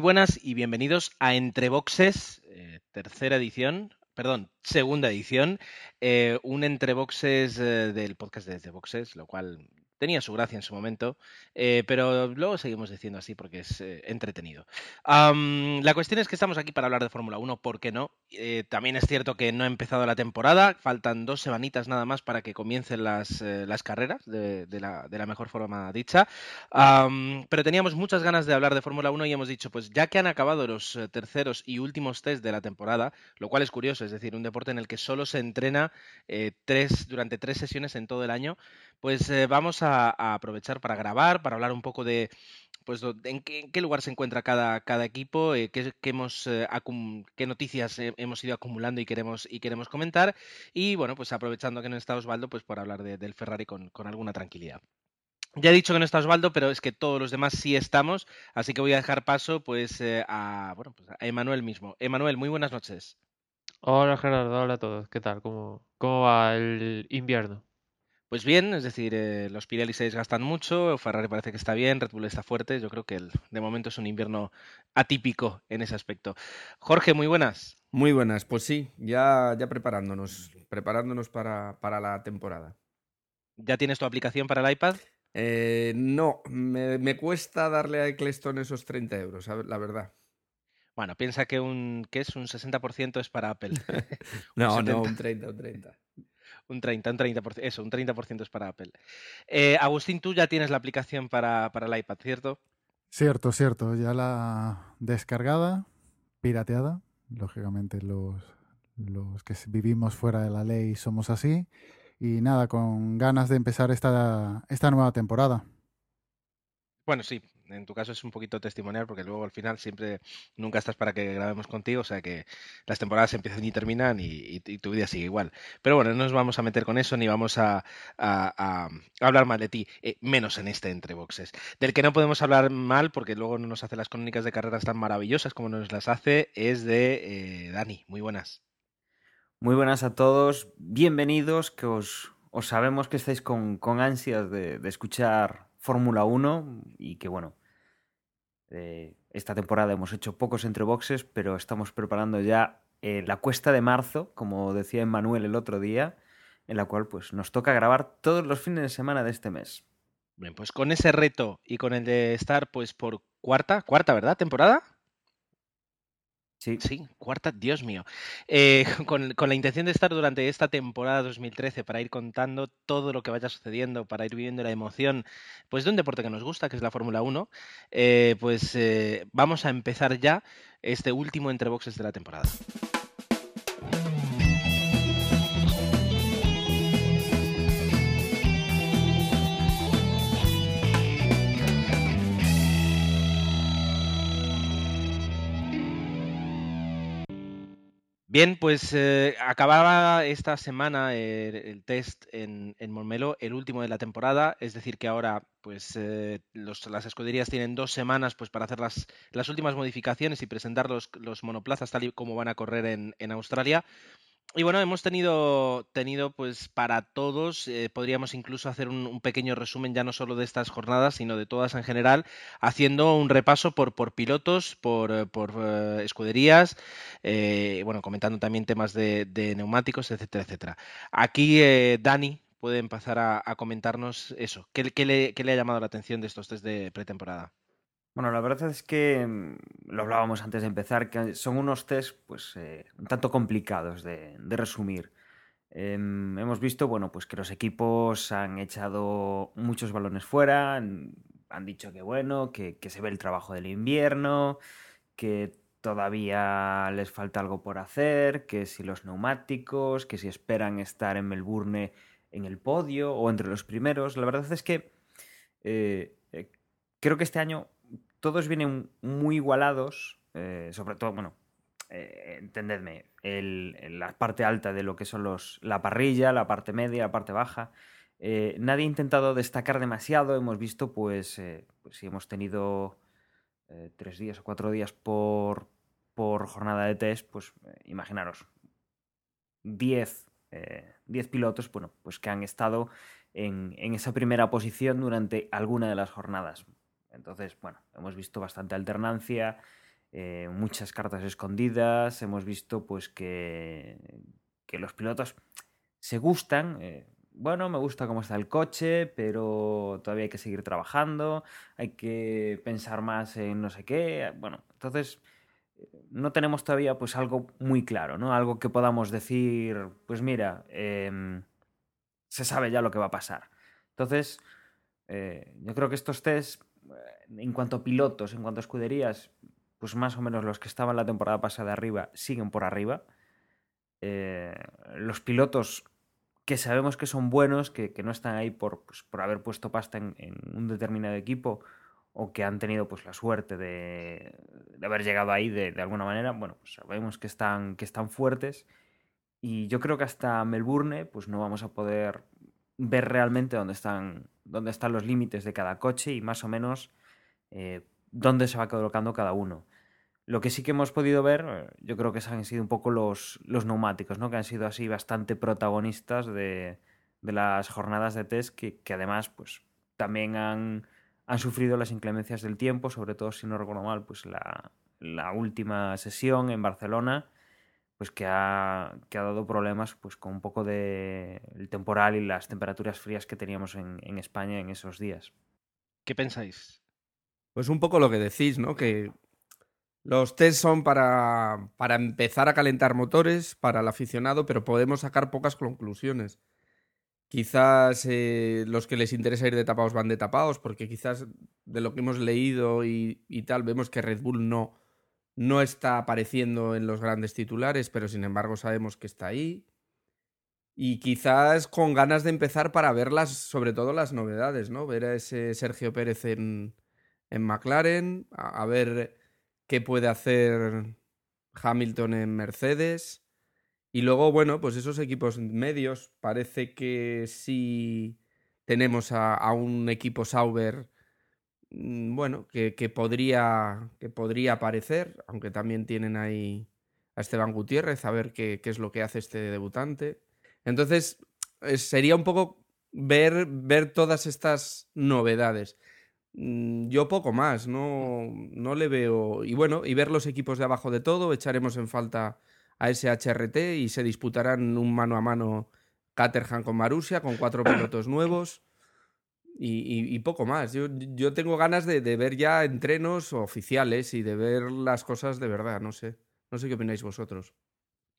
Buenas y bienvenidos a Entre Boxes, eh, tercera edición, perdón, segunda edición, eh, un Entre Boxes eh, del podcast de Desde Boxes, lo cual tenía su gracia en su momento, eh, pero luego seguimos diciendo así porque es eh, entretenido. La cuestión es que estamos aquí para hablar de Fórmula 1, ¿por qué no? Eh, también es cierto que no ha empezado la temporada, faltan dos semanitas nada más para que comiencen las, las carreras de, la, de la mejor forma dicha, pero teníamos muchas ganas de hablar de Fórmula 1 y hemos dicho, pues ya que han acabado los terceros y últimos test de la temporada, lo cual es curioso, es decir, un deporte en el que solo se entrena tres, durante tres sesiones en todo el año, pues eh, vamos a, aprovechar para grabar, para hablar un poco de pues en qué, lugar se encuentra cada, cada equipo, eh, eh, qué noticias hemos ido acumulando y queremos, y queremos comentar. Y bueno, pues aprovechando que no está Osvaldo, pues por hablar de- del Ferrari con, con alguna tranquilidad. Ya he dicho que no está Osvaldo, pero es que todos los demás sí estamos, así que voy a dejar paso pues eh, a, bueno, pues a Emanuel mismo. Emanuel, muy buenas noches. Hola Gerardo, hola a todos. ¿Qué tal? ¿Cómo, cómo va el invierno? Pues bien, es decir, eh, los Pirelli se desgastan mucho, Ferrari parece que está bien, Red Bull está fuerte. Yo creo que el- de momento es un invierno atípico en ese aspecto. Jorge, muy buenas. Muy buenas, pues sí, ya, ya preparándonos, preparándonos para, para la temporada. ¿Ya tienes tu aplicación para el iPad? Eh, no, me, me cuesta darle a Eccleston esos 30 euros, la verdad. Bueno, piensa que un, que es un 60% es para Apple. No, 70. no, un 30, un 30. Un 30, un 30%, eso, un 30% es para Apple. Eh, Agustín, tú ya tienes la aplicación para, para el iPad, ¿cierto? Cierto, cierto. Ya la descargada, pirateada. Lógicamente los, los que vivimos fuera de la ley somos así. Y nada, con ganas de empezar esta, esta nueva temporada. Bueno, sí, en tu caso es un poquito testimonial porque luego al final siempre nunca estás para que grabemos contigo, o sea que las temporadas empiezan y terminan y, tu vida sigue igual. Pero bueno, no nos vamos a meter con eso ni vamos a, hablar mal de ti, eh, menos en este Entre Boxes. Del que no podemos hablar mal porque luego no nos hace las crónicas de carreras tan maravillosas como nos las hace es de eh, Dani. Muy buenas. Muy buenas a todos, bienvenidos, que os, os sabemos que estáis con, con ansias de, de escuchar Fórmula 1 y que bueno, eh, esta temporada hemos hecho pocos entre boxes, pero estamos preparando ya eh, la cuesta de marzo, como decía Emmanuel el otro día, en la cual pues nos toca grabar todos los fines de semana de este mes. Bien, pues con ese reto y con el de estar pues por cuarta, cuarta, ¿verdad? ¿Temporada? Sí, cuarta, Dios mío. Eh, con, con la intención de estar durante esta temporada 2013 para ir contando todo lo que vaya sucediendo, para ir viviendo la emoción, pues de un deporte que nos gusta, que es la Fórmula 1, eh, pues eh, vamos a empezar ya este último entre boxes de la temporada. Bien, pues eh, acababa esta semana eh, el test en, en el último de la temporada, es decir que ahora pues eh, los- las escuderías tienen dos semanas pues para hacer las, las últimas modificaciones y presentar los, los monoplazas tal y como van a correr en, en Australia. Y bueno, hemos tenido, tenido pues para todos, eh, podríamos incluso hacer un, pequeño resumen ya no solo de estas jornadas, sino de todas en general, haciendo un repaso por, por pilotos, por, eh, por eh, escuderías, eh, bueno, comentando también temas de, neumáticos, etcétera, etcétera. Aquí Dani puede empezar a, comentarnos eso. ¿Qué, qué le, qué le ha llamado la atención de estos test de pretemporada? Bueno, la verdad es que mm, lo hablábamos antes de empezar, que son unos test pues eh, un tanto complicados de, resumir. Em, hemos visto, bueno, pues que los equipos han echado muchos balones fuera, han, dicho que bueno, que, que se ve el trabajo del invierno, que todavía les falta algo por hacer, que si los neumáticos, que si esperan estar en Melbourne en el podio o entre los primeros. La verdad es que eh, eh, creo que este año todos vienen muy igualados, eh, sobre todo, bueno, eh, entendedme, la parte alta de lo que son los, la parrilla, la parte media, la parte baja. Eh, nadie ha intentado destacar demasiado, hemos visto, pues, pues si hemos tenido tres días o cuatro días por, por jornada de test, pues imaginaros, 10 eh, 10 pilotos, bueno, pues que han estado en, en esa primera posición durante alguna de las jornadas. Entonces, bueno, hemos visto bastante alternancia, eh, muchas cartas escondidas, hemos visto pues que, que los pilotos se gustan. eh, bueno, me gusta cómo está el coche, pero todavía hay que seguir trabajando, hay que pensar más en no sé qué. Bueno, entonces eh, no tenemos todavía pues algo muy claro, ¿no? Algo que podamos decir, pues mira, em, se sabe ya lo que va a pasar. Entonces, yo creo que estos test, en cuanto a pilotos, en cuanto a escuderías, pues más o menos los que estaban la temporada pasada arriba siguen por arriba. Eh, los pilotos que sabemos que son buenos, que, no están ahí por, pues, haber puesto pasta en, un determinado equipo o que han tenido pues la suerte de, de haber llegado ahí de, de alguna manera, bueno, pues sabemos que están, que están fuertes y yo creo que hasta Melbourne pues no vamos a poder ver realmente dónde están, dónde están los límites de cada coche y más o menos eh, dónde se va colocando cada uno. Lo que sí que hemos podido ver, eh, yo creo que han sido un poco los, los neumáticos, ¿no? que han sido así bastante protagonistas de, de las jornadas de test, que, que además pues, también han, han, sufrido las inclemencias del tiempo, sobre todo si no recuerdo mal, pues la, la última sesión en Barcelona, pues que ha, que ha dado problemas pues, con un poco de el temporal y las temperaturas frías que teníamos en, en España en esos días. ¿Qué pensáis? Pues un poco lo que decís, ¿no? Que los test son para, para empezar a calentar motores para el aficionado, pero podemos sacar pocas conclusiones. Quizás eh, los que les interesa ir de tapados van de tapados, porque quizás de lo que hemos leído y, y tal, vemos que Red Bull no, no está apareciendo en los grandes titulares, pero sin embargo sabemos que está ahí. Y quizás con ganas de empezar para ver las, sobre todo las novedades, ¿no? Ver a ese Sergio Pérez en, en McLaren, a, ver qué puede hacer Hamilton en Mercedes. Y luego, bueno, pues esos equipos medios, parece que sí tenemos a, a un equipo Sauber, bueno, que, que, podría, que podría aparecer, aunque también tienen ahí a Esteban Gutiérrez, a ver qué, qué es lo que hace este debutante. Entonces, sería un poco ver, ver todas estas novedades. Mm, Yo poco más, no, no le veo. Y bueno, y ver los equipos de abajo de todo, echaremos en falta a ese HRT y se disputarán un mano a mano Caterham con Marusia, con cuatro pilotos nuevos y, y, y poco más. Yo, yo tengo ganas de, ver ya entrenos oficiales y de ver las cosas de verdad, no sé. No sé qué opináis vosotros.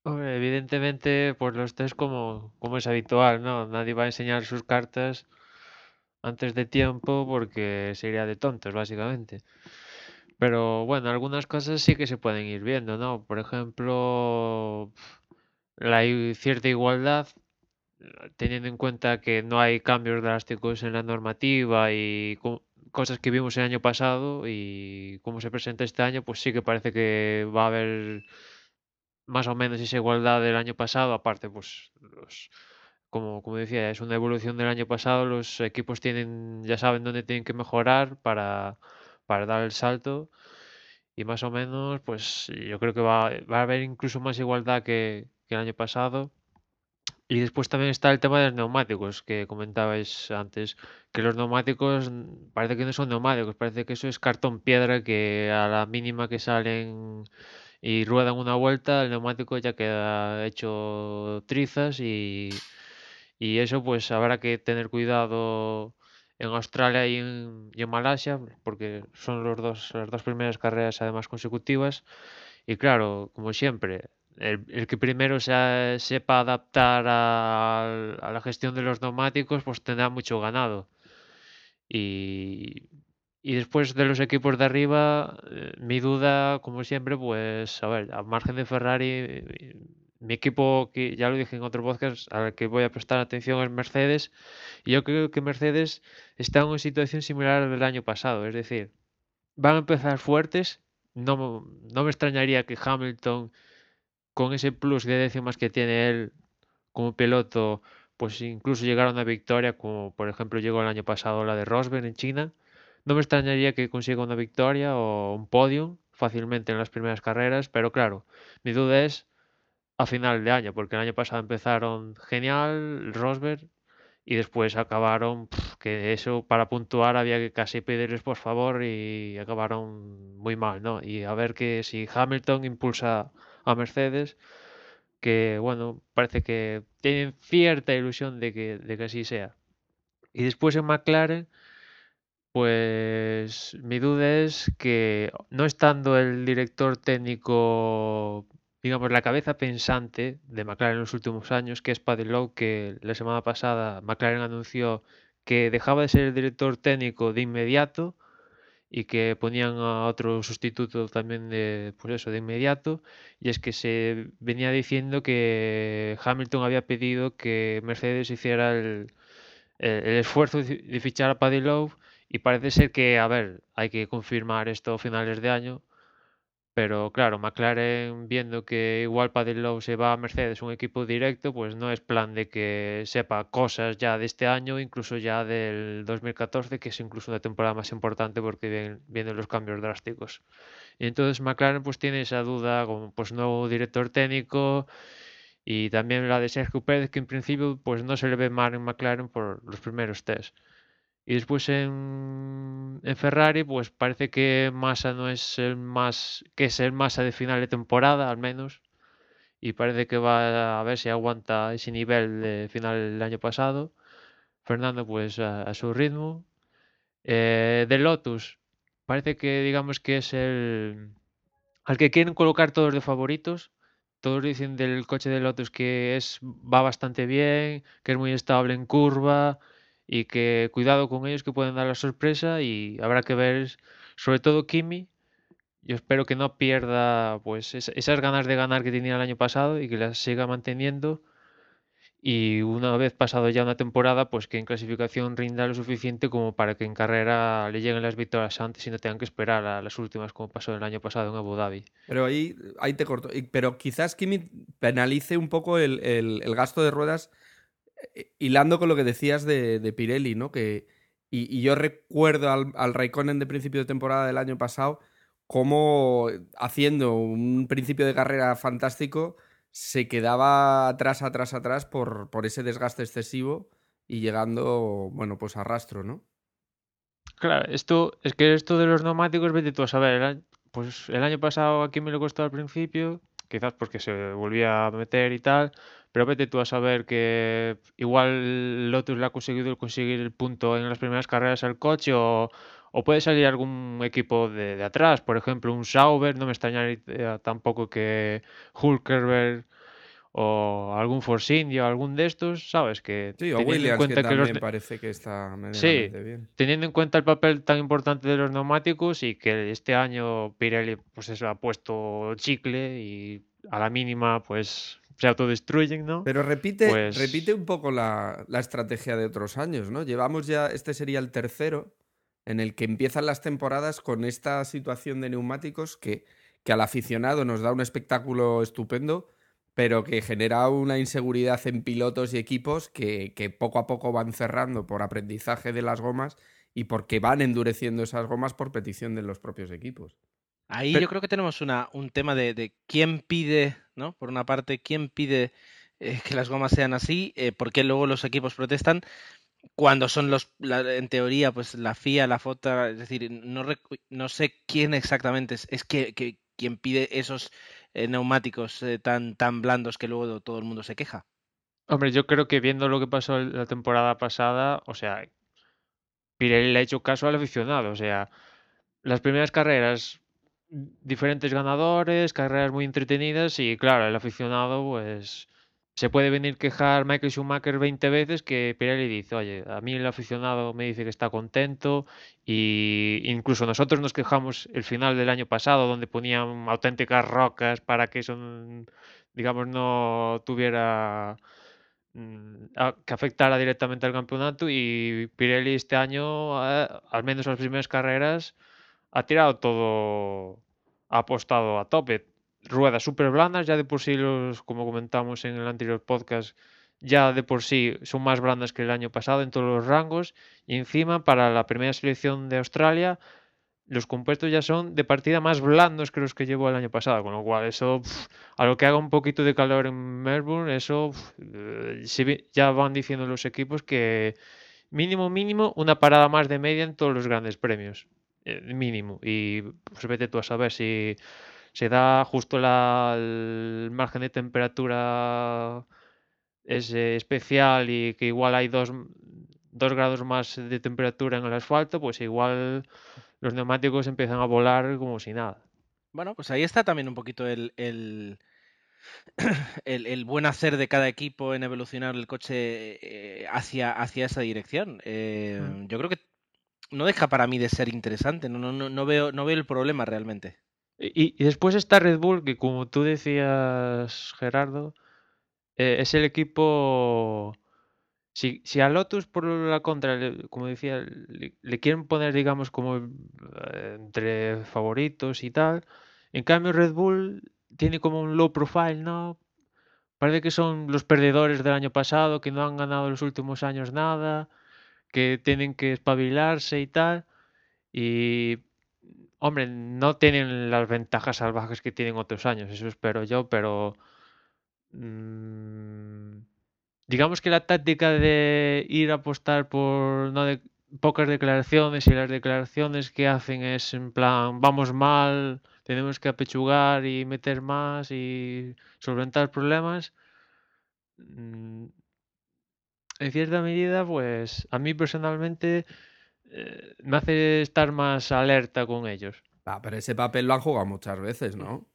Hombre, evidentemente, pues los test como, como es habitual, ¿no? Nadie va a enseñar sus cartas antes de tiempo porque sería de tontos, básicamente. Pero bueno, algunas cosas sí que se pueden ir viendo, ¿no? Por ejemplo, la cierta igualdad, teniendo en cuenta que no hay cambios drásticos en la normativa y co cosas que vimos el año pasado y cómo se presenta este año, pues sí que parece que va a haber más o menos esa igualdad del año pasado, aparte, pues los, como, como decía, es una evolución del año pasado, los equipos tienen, ya saben dónde tienen que mejorar para para dar el salto. Y más o menos, pues yo creo que va, va a haber incluso más igualdad que, el año pasado. Y después también está el tema de los neumáticos que comentabais antes, que los neumáticos parece que no son neumáticos, parece que eso es cartón piedra que a la mínima que salen y ruedan una vuelta, el neumático ya queda hecho trizas y, y eso pues habrá que tener cuidado en Australia y en, Malasia, porque son los dos, las dos primeras carreras además consecutivas. Y claro, como siempre, el, que primero se, sepa adaptar a, la gestión de los neumáticos, pues tendrá mucho ganado. Y, y después de los equipos de arriba, eh, mi duda, como siempre, pues, a ver, a margen de Ferrari, mi equipo, que ya lo dije en otro podcast, al que voy a prestar atención es Mercedes. Y yo creo que Mercedes está en una situación similar al del año pasado. Es decir, van a empezar fuertes. No, no me extrañaría que Hamilton, con ese plus de décimas que tiene él como piloto, pues incluso llegara a una victoria, como por ejemplo llegó el año pasado la de Rosberg en China. No me extrañaría que consiga una victoria o un podium fácilmente en las primeras carreras, pero claro, mi duda es a final de año, porque el año pasado empezaron genial, Rosberg, y después acabaron que eso para puntuar había que casi pedirles por favor y acabaron muy mal, ¿no? Y a ver que si Hamilton impulsa a Mercedes, que bueno, parece que tienen cierta ilusión de que, de que así sea. Y después en McLaren, pues mi duda es que no estando el director técnico, digamos, la cabeza pensante de McLaren en los últimos años, que es Paddy Lowe, que la semana pasada McLaren anunció que dejaba de ser el director técnico de inmediato y que ponían a otro sustituto también de, pues eso, de inmediato, y es que se venía diciendo que Hamilton había pedido que Mercedes hiciera el, el- esfuerzo de fichar a Paddy Lowe y parece ser que, a ver, hay que confirmar esto a finales de año, pero claro, McLaren viendo que igual Paddy Lowe se va a Mercedes, un equipo directo, pues no es plan de que sepa cosas ya de este año, incluso ya del 2014, que es incluso una temporada más importante porque vienen, vienen los cambios drásticos. Y entonces McLaren pues tiene esa duda como pues nuevo director técnico y también la de Sergio Pérez que en principio pues no se le ve mal en McLaren por los primeros test. Y después en, en Ferrari, pues parece que Massa no es el más, que es el Massa de final de temporada, al menos. Y parece que va a ver si aguanta ese nivel de final del año pasado. Fernando, pues a, su ritmo. Eh, de Lotus, parece que digamos que es el al que quieren colocar todos de favoritos. Todos dicen del coche de Lotus que es, va bastante bien, que es muy estable en curva y que cuidado con ellos que pueden dar la sorpresa y habrá que ver sobre todo Kimi. Yo espero que no pierda pues es- esas ganas de ganar que tenía el año pasado y que las siga manteniendo. Y una vez pasado ya una temporada, pues que en clasificación rinda lo suficiente como para que en carrera le lleguen las victorias antes y no tengan que esperar a las últimas como pasó el año pasado en Abu Dhabi. Pero ahí, ahí te corto. Pero quizás Kimi penalice un poco el, el- el gasto de ruedas, hilando con lo que decías de, de Pirelli, ¿no? Que, y, yo recuerdo al, al Raikkonen de principio de temporada del año pasado, cómo haciendo un principio de carrera fantástico, se quedaba atrás, atrás, atrás por, por ese desgaste excesivo y llegando, bueno, pues a rastro, ¿no? Claro, esto es que esto de los neumáticos, vete tú a saber, el pues el año pasado aquí me lo costó al principio, quizás porque se volvía a meter y tal, pero vete tú a saber que igual Lotus le ha conseguido conseguir el punto en las primeras carreras al coche o, o puede salir algún equipo de, de atrás, por ejemplo un Sauber, no me extrañaría tampoco que Hulkenberg o algún Force India o algún de estos, ¿sabes? Que Sí, o en Williams, que cuenta que los también de- parece que está Sí, bien. teniendo en cuenta el papel tan importante de los neumáticos y que este año Pirelli pues eso ha puesto chicle y a la mínima pues se autodestruyen, ¿no? Pero repite, Pues- repite un poco la, la estrategia de otros años, ¿no? Llevamos ya, este sería el tercero, en el que empiezan las temporadas con esta situación de neumáticos que, que al aficionado nos da un espectáculo estupendo, pero que genera una inseguridad en pilotos y equipos que, que poco a poco van cerrando por aprendizaje de las gomas y porque van endureciendo esas gomas por petición de los propios equipos. Ahí Pero- yo creo que tenemos una, un tema de, de quién pide, ¿no? Por una parte, quién pide eh, que las gomas sean así, eh, por qué luego los equipos protestan cuando son los, la- en teoría, pues la FIA, la FOTA, es decir, no, no sé quién exactamente es, es que, que- quien pide esos eh, neumáticos eh, tan, tan blandos que luego todo el mundo se queja. Hombre, yo creo que viendo lo que pasó la temporada pasada, o sea, Pirelli le ha hecho caso al aficionado, o sea, las primeras carreras, diferentes ganadores, carreras muy entretenidas y claro, el aficionado pues se puede venir quejar Michael Schumacher 20 veces que Pirelli dice, oye, a mí el aficionado me dice que está contento y incluso nosotros nos quejamos el final del año pasado donde ponían auténticas rocas para que eso, digamos, no tuviera mm, que afectara directamente al campeonato y Pirelli este año, al menos en las primeras carreras, ha tirado todo, ha apostado a tope. Ruedas súper blandas, ya de por sí, los, como comentamos en el anterior podcast, ya de por sí son más blandas que el año pasado en todos los rangos. Y encima, para la primera selección de Australia, los compuestos ya son de partida más blandos que los que llevó el año pasado, con lo cual eso, a lo que haga un poquito de calor en Melbourne, eso eh, ya van diciendo los equipos que mínimo, mínimo, una parada más de media en todos los grandes premios, eh, mínimo, y pues vete tú a saber si se da justo el margen de temperatura es especial y que igual hay dos, dos grados más de temperatura en el asfalto, pues igual los neumáticos empiezan a volar como si nada. Bueno, pues ahí está también un poquito el, el, el, buen hacer de cada equipo en evolucionar el coche eh, hacia, hacia esa dirección. Eh, mm. Yo creo que no deja para mí de ser interesante, no, no, no, veo, no veo el problema realmente. Y, y, después está Red Bull, que como tú decías, Gerardo, eh, es el equipo si, si a Lotus, por la contra, como decía, le, quieren poner, digamos, como eh, entre favoritos y tal, en cambio Red Bull tiene como un low profile, ¿no? Parece que son los perdedores del año pasado, que no han ganado los últimos años nada, que tienen que espabilarse y tal. Y, hombre, no tienen las ventajas salvajes que tienen otros años, eso espero yo, pero... Mmm, digamos que la táctica de ir a apostar por no de, pocas declaraciones y las declaraciones que hacen es en plan vamos mal, tenemos que apechugar y meter más y solventar problemas. En cierta medida, pues a mí personalmente eh, me hace estar más alerta con ellos. Ah, pero ese papel lo han jugado muchas veces, ¿no?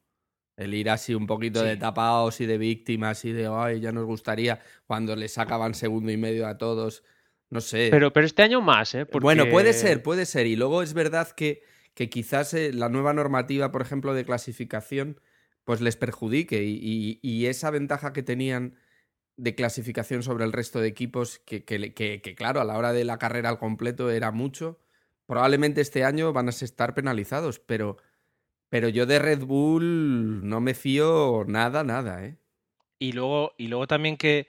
El ir así un poquito de tapados y de víctimas y de, ay, ya nos gustaría cuando les sacaban segundo y medio a todos. No sé. Pero, pero este año más, ¿eh? Bueno, puede ser, puede ser. Y luego es verdad que, que quizás eh, la nueva normativa, por ejemplo, de clasificación, pues les perjudique. Y, y, esa ventaja que tenían de clasificación sobre el resto de equipos, que, que, que, claro, a la hora de la carrera al completo era mucho, probablemente este año van a estar penalizados, pero pero yo de Red Bull no me fío nada, nada, ¿eh? Y luego, y luego también que.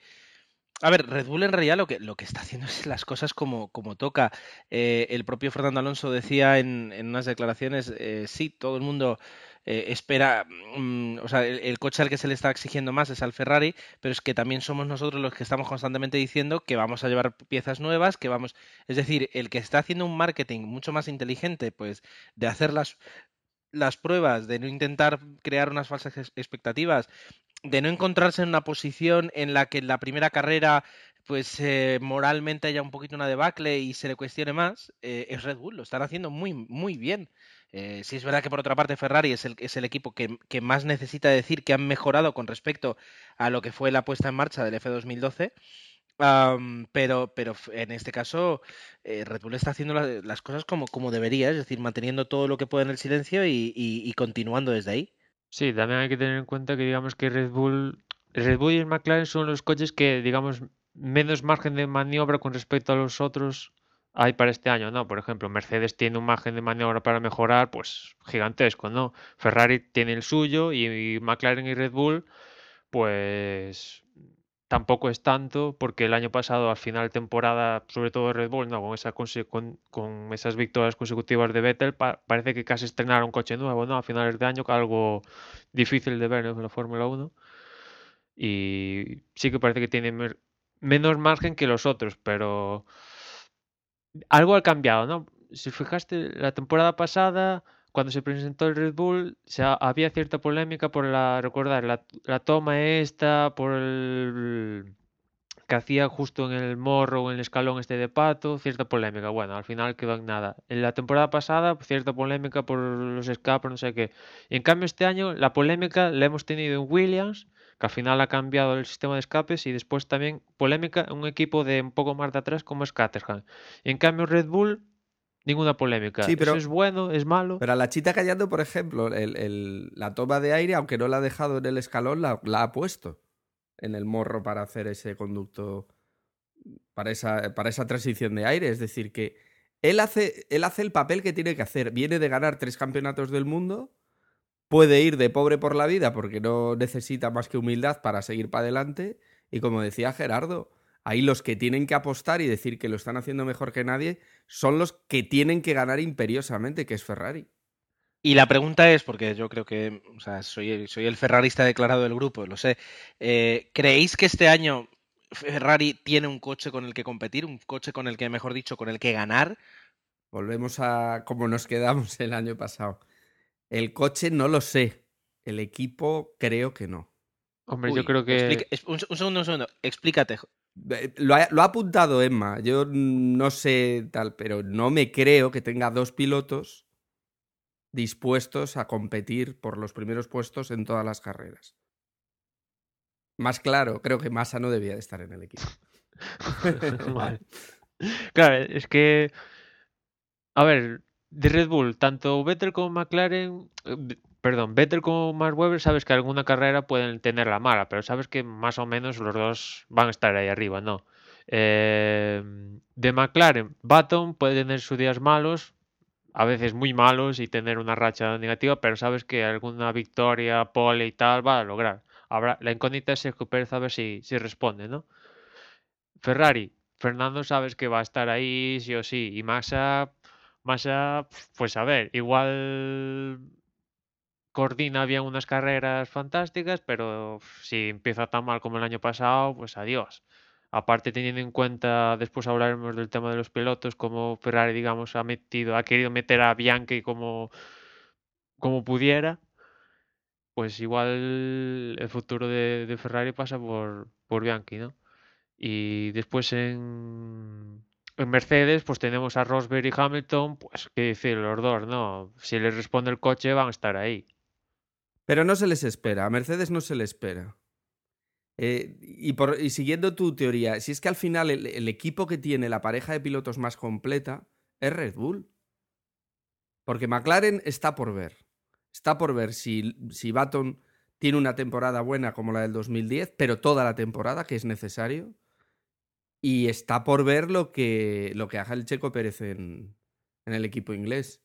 A ver, Red Bull en realidad lo que, lo que está haciendo es las cosas como, como toca. Eh, el propio Fernando Alonso decía en, en unas declaraciones, eh, sí, todo el mundo eh, espera, mm, o sea, el, coche al que se le está exigiendo más es al Ferrari, pero es que también somos nosotros los que estamos constantemente diciendo que vamos a llevar piezas nuevas, que vamos, es decir, el que está haciendo un marketing mucho más inteligente, pues, de hacerlas las pruebas, de no intentar crear unas falsas expectativas, de no encontrarse en una posición en la que en la primera carrera pues eh, moralmente haya un poquito una debacle y se le cuestione más, eh, es Red Bull, lo están haciendo muy, muy bien. Eh, sí es verdad que por otra parte Ferrari es el, equipo que, más necesita decir que han mejorado con respecto a lo que fue la puesta en marcha del F2012, pero, en este caso, eh, Red Bull está haciendo las cosas como, como debería, es decir, manteniendo todo lo que puede en el silencio y, y, continuando desde ahí. Sí, también hay que tener en cuenta que digamos que Red Bull, Red Bull y el McLaren son los coches que, digamos, menos margen de maniobra con respecto a los otros hay para este año, ¿no? Por ejemplo, Mercedes tiene un margen de maniobra para mejorar, pues gigantesco, ¿no? Ferrari tiene el suyo y McLaren y Red Bull, pues tampoco es tanto porque el año pasado al final de temporada, sobre todo Red Bull, no, con, con esas victorias consecutivas de Vettel, parece que casi estrenaron un coche nuevo, ¿no? A finales de año, algo difícil de ver en la Fórmula 1. Y sí que parece que tiene menos margen que los otros, pero algo ha cambiado, ¿no? Si fijaste, la temporada pasada cuando se presentó el Red Bull se había cierta polémica por la, recordar, la, toma esta, por el que hacía justo en el morro o en el escalón este de pato, cierta polémica. Bueno, al final quedó en nada. En la temporada pasada, cierta polémica por los escapes, no sé qué. Y en cambio este año la polémica la hemos tenido en Williams, que al final ha cambiado el sistema de escapes, y después también polémica en un equipo de un poco más de atrás como es Caterham. Y en cambio Red Bull ninguna polémica. Sí, pero, es bueno, es malo. Pero a la chita callando, por ejemplo, la toma de aire, aunque no la ha dejado en el escalón, la, ha puesto en el morro para hacer ese conducto, para esa, para esa transición de aire. Es decir, que él hace, él hace el papel que tiene que hacer. Viene de ganar tres campeonatos del mundo, puede ir de pobre por la vida porque no necesita más que humildad para seguir para adelante. Y como decía Gerardo, Ahí los que tienen que apostar y decir que lo están haciendo mejor que nadie son los que tienen que ganar imperiosamente, que es Ferrari. Y la pregunta es, porque yo creo que, o sea, soy, soy el ferrarista declarado del grupo, lo sé. eh, ¿Creéis que este año Ferrari tiene un coche con el que competir, un coche con el que, mejor dicho, con el que ganar? Volvemos a como nos quedamos el año pasado. El coche no lo sé. El equipo creo que no. Hombre, yo creo que... explica- un, un segundo, un segundo. Explícate. Lo ha, lo ha apuntado Emma. Yo no sé tal, pero no me creo que tenga dos pilotos dispuestos a competir por los primeros puestos en todas las carreras. Más claro, creo que Massa no debía de estar en el equipo. Vale. Claro, es que. A ver, de Red Bull, tanto Vettel como McLaren. eh, Perdón, Vettel como Max Webber, sabes que alguna carrera pueden tener la mala, pero sabes que más o menos los dos van a estar ahí arriba, ¿no? Eh, de McLaren, Baton puede tener sus días malos, a veces muy malos y tener una racha negativa, pero sabes que alguna victoria, pole y tal va a lograr. Habrá, la incógnita es Sergio Pérez a si, si responde, ¿no? Ferrari, Fernando sabes que va a estar ahí sí o sí. Y Massa, Massa, pues a ver, igual coordina bien unas carreras fantásticas, pero si empieza tan mal como el año pasado, pues adiós. Aparte teniendo en cuenta, después hablaremos del tema de los pilotos, como Ferrari, digamos, ha metido, ha querido meter a Bianchi como, como pudiera, pues igual el futuro de, de Ferrari pasa por, por Bianchi, ¿no? Y después en, en Mercedes, pues tenemos a Rosberg y Hamilton, pues qué decir, los dos, ¿no? Si les responde el coche, van a estar ahí. Pero no se les espera, a Mercedes no se le espera. Eh, y, siguiendo tu teoría, si es que al final el, el equipo que tiene la pareja de pilotos más completa es Red Bull. Porque McLaren está por ver. Está por ver si, si Baton tiene una temporada buena como la del 2010, pero toda la temporada, que es necesario. Y está por ver lo que, lo que haga el Checo Pérez en, el equipo inglés.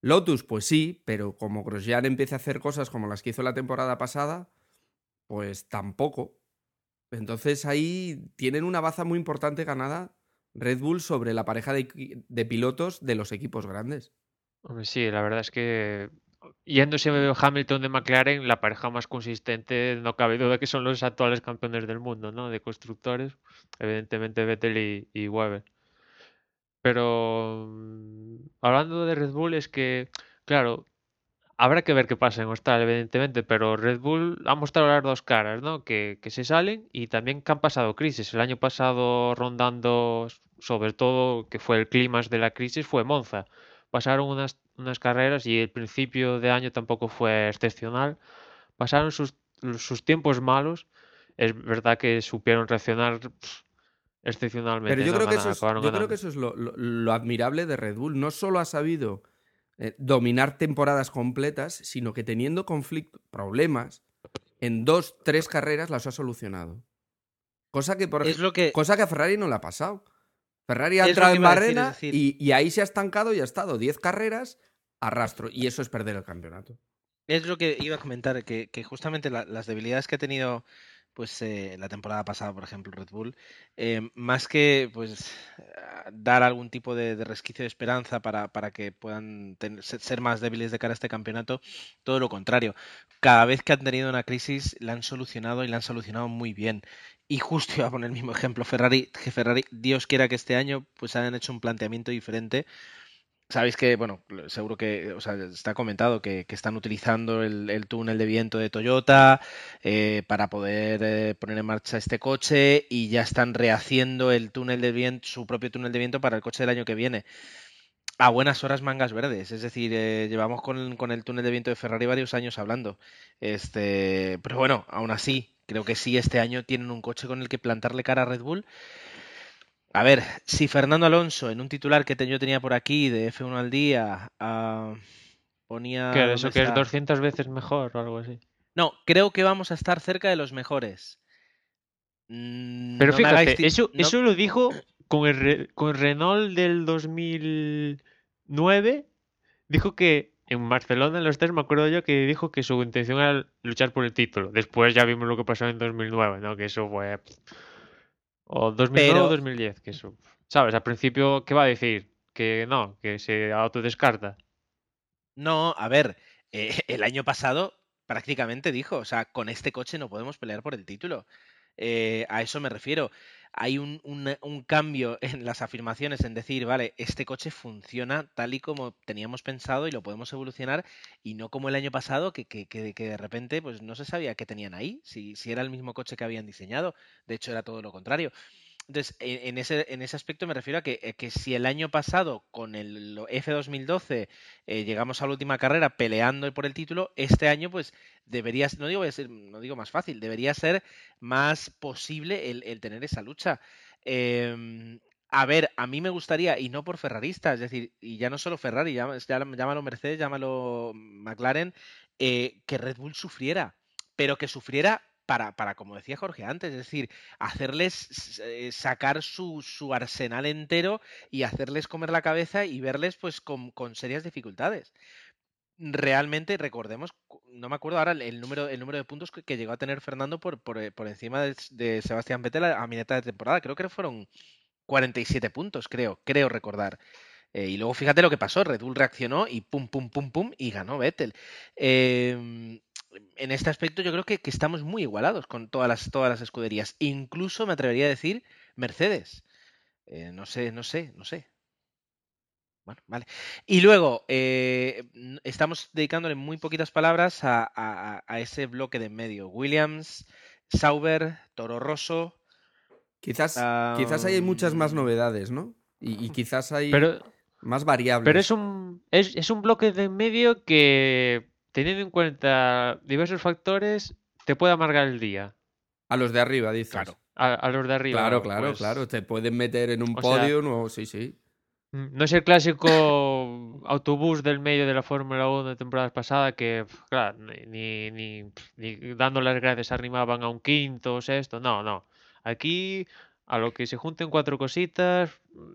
Lotus, pues sí, pero como Grosjean empiece a hacer cosas como las que hizo la temporada pasada, pues tampoco. Entonces ahí tienen una baza muy importante ganada Red Bull sobre la pareja de, de pilotos de los equipos grandes. Hombre, sí, la verdad es que yéndose Hamilton de McLaren, la pareja más consistente, no cabe duda que son los actuales campeones del mundo, ¿no? De constructores, evidentemente Vettel y, y Webber. Pero mm, hablando de Red Bull, es que, claro, habrá que ver qué pasa en Australia, evidentemente, pero Red Bull ha mostrado las dos caras, ¿no? Que, que se salen y también que han pasado crisis. El año pasado rondando, sobre todo, que fue el clímax de la crisis, fue Monza. Pasaron unas, unas carreras y el principio de año tampoco fue excepcional. Pasaron sus, sus tiempos malos. Es verdad que supieron reaccionar excepcionalmente. Pero yo ¿no? creo que eso es, acabaron yo creo ganando. que eso es lo, lo- lo admirable de Red Bull. No solo ha sabido eh, dominar temporadas completas, sino que teniendo conflictos, problemas, en dos, tres carreras las ha solucionado. Cosa que, por Es lo que. Cosa que a Ferrari no le ha pasado. Ferrari ha entrado en iba a decir, barrena decir- y, y ahí se ha estancado y ha estado 10 carreras a rastro. Y eso es perder el campeonato. Es lo que iba a comentar, que, que justamente la- las debilidades que ha tenido pues eh, la temporada pasada, por ejemplo, Red Bull, eh, más que pues dar algún tipo de, de resquicio de esperanza para, para que puedan tener- ser más débiles de cara a este campeonato, todo lo contrario. Cada vez que han tenido una crisis la han solucionado y la han solucionado muy bien. Y justo iba a poner el mismo ejemplo, Ferrari, que Ferrari, Dios quiera que este año pues hayan hecho un planteamiento diferente Sabéis que, bueno, seguro que o sea, está comentado que, están utilizando el, el túnel de viento de Toyota eh, para poder eh, poner en marcha este coche y ya están rehaciendo el túnel de viento, su propio túnel de viento para el coche del año que viene. A buenas horas mangas verdes, es decir, eh, llevamos con, con el túnel de viento de Ferrari varios años hablando. Este, pero bueno, aún así, creo que sí este año tienen un coche con el que plantarle cara a Red Bull. A ver, si Fernando Alonso, en un titular que yo tenía por aquí de F1 al día, ah, ponía... ¿Qué, ¿dónde eso que es está? 200 veces mejor o algo así. No, creo que vamos a estar cerca de los mejores. Mm, Pero no fíjate, eso, no- eso lo dijo con el, con el Renault del 2009. Dijo que en Barcelona, en los test, me acuerdo yo que dijo que su intención era luchar por el título. Después ya vimos lo que pasó en 2009, ¿no? Que eso fue... O 2009 Pero- o 2010, que eso. ¿Sabes? Al principio, ¿qué va a decir? Que no, que se autodescarta. No, a ver, eh, el año pasado prácticamente dijo, o sea, con este coche no podemos pelear por el título. Eh, a eso me refiero. Hay un, un- un cambio en las afirmaciones en decir, vale, este coche funciona tal y como teníamos pensado y lo podemos evolucionar y no como el año pasado que, que- que- que de repente pues no se sabía qué tenían ahí, si, si era el mismo coche que habían diseñado. De hecho, era todo lo contrario. Entonces, en, ese, en ese aspecto me refiero a que, eh, que si el año pasado con el lo- F2012 eh, llegamos a la última carrera peleando por el título, este año pues debería, no digo, ser, no digo más fácil, debería ser más posible el, el tener esa lucha. Em, a ver, a mí me gustaría, y no por ferrarista, es decir, y ya no solo Ferrari, llámalo Mercedes, llámalo McLaren, eh, que Red Bull sufriera, pero que sufriera para, para, como decía Jorge antes, es decir, hacerles eh, sacar su, su arsenal entero y hacerles comer la cabeza y verles pues con, con serias dificultades. Realmente, recordemos, no me acuerdo ahora el, número, el número de puntos que, llegó a tener Fernando por, por, eh, por encima de, Sebastián Vettel a, a mitad de temporada. Creo que fueron 47 puntos, creo, creo recordar. Eh, y luego fíjate lo que pasó, Red Bull reaccionó y pum, pum, pum, pum, y ganó Vettel. Em, en este aspecto yo creo que, que estamos muy igualados con todas las, todas las escuderías. Incluso me atrevería a decir Mercedes. Eh, no sé, no sé, no sé. Bueno, vale. Y luego, eh, estamos dedicándole muy poquitas palabras a, a- a- ese bloque de en medio. Williams, Sauber, Toro Rosso. Quizás, quizás hay muchas más novedades, ¿no? Y, y quizás hay Pero, más variables. pero es un es, es un bloque de en medio que, teniendo en cuenta diversos factores, te puede amargar el día. A los de arriba, dices. Claro. A, a los de arriba. Claro, claro, pues, claro. Te pueden meter en un o sea, podio, no, sí, sí. mm, No es el clásico autobús del medio de la Fórmula 1 de temporadas pasadas que, claro, ni, ni, ni, dando las gracias arrimaban a un quinto o sexto. No, no. Aquí, a lo que se junten cuatro cositas,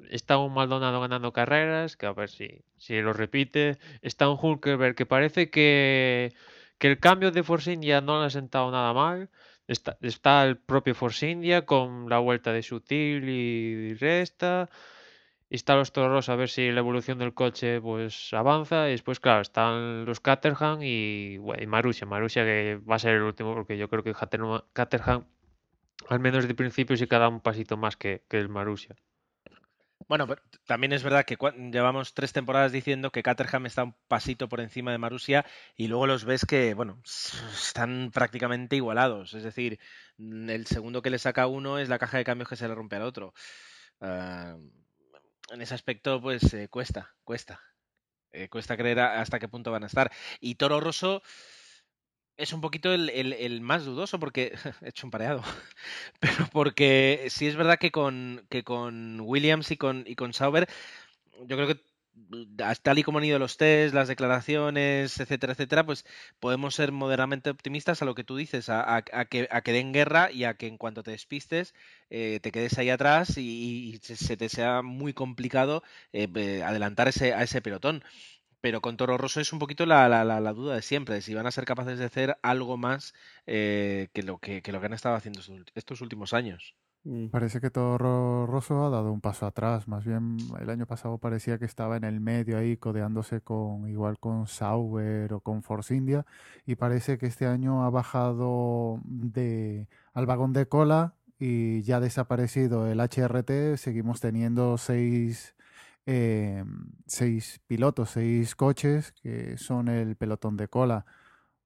está un Maldonado ganando carreras, que a ver si, si lo repite. Está un Hulkenberg que parece que, que el cambio de Force India no le ha sentado nada mal. Está, está el propio Force India con la vuelta de Sutil y Resta. Está los toros a ver si la evolución del coche pues avanza. Y después, claro, están los Caterham y, bueno, y que va a ser el último porque yo creo que Caterham, al menos de principio sí que dado un pasito más que, que el Marussia. Bueno, pero también es verdad que llevamos tres temporadas diciendo que Caterham está un pasito por encima de Marussia y luego los ves que, bueno, están prácticamente igualados. Es decir, mm, el segundo que le saca uno es la caja de cambios que se le rompe al otro. Ah, en ese aspecto, pues eh, cuesta, cuesta. Eh, cuesta creer hasta qué punto van a estar. Y Toro Rosso es un poquito el, el- más dudoso porque he hecho un pareado. Pero porque sí es verdad que con, que con Williams y con, y con Sauber, yo creo que tal y como han ido los test, las declaraciones, etcétera, etcétera, pues podemos ser moderadamente optimistas a lo que tú dices, a, que, a que den guerra y a que en cuanto te despistes eh, te quedes ahí atrás y, y se, se te sea muy complicado eh, eh, adelantar ese, a ese pelotón. Pero con Toro Rosso es un poquito la, la- duda de siempre, de si van a ser capaces de hacer algo más eh, que, lo que, lo que han estado haciendo estos últimos años. Mm. Parece que Toro Rosso ha dado un paso atrás. Más bien, el año pasado parecía que estaba en el medio ahí, codeándose con igual con Sauber o con Force India. Y parece que este año ha bajado de, al vagón de cola y ya ha desaparecido el HRT. Seguimos teniendo seis, eh, seis pilotos, seis coches que son el pelotón de cola.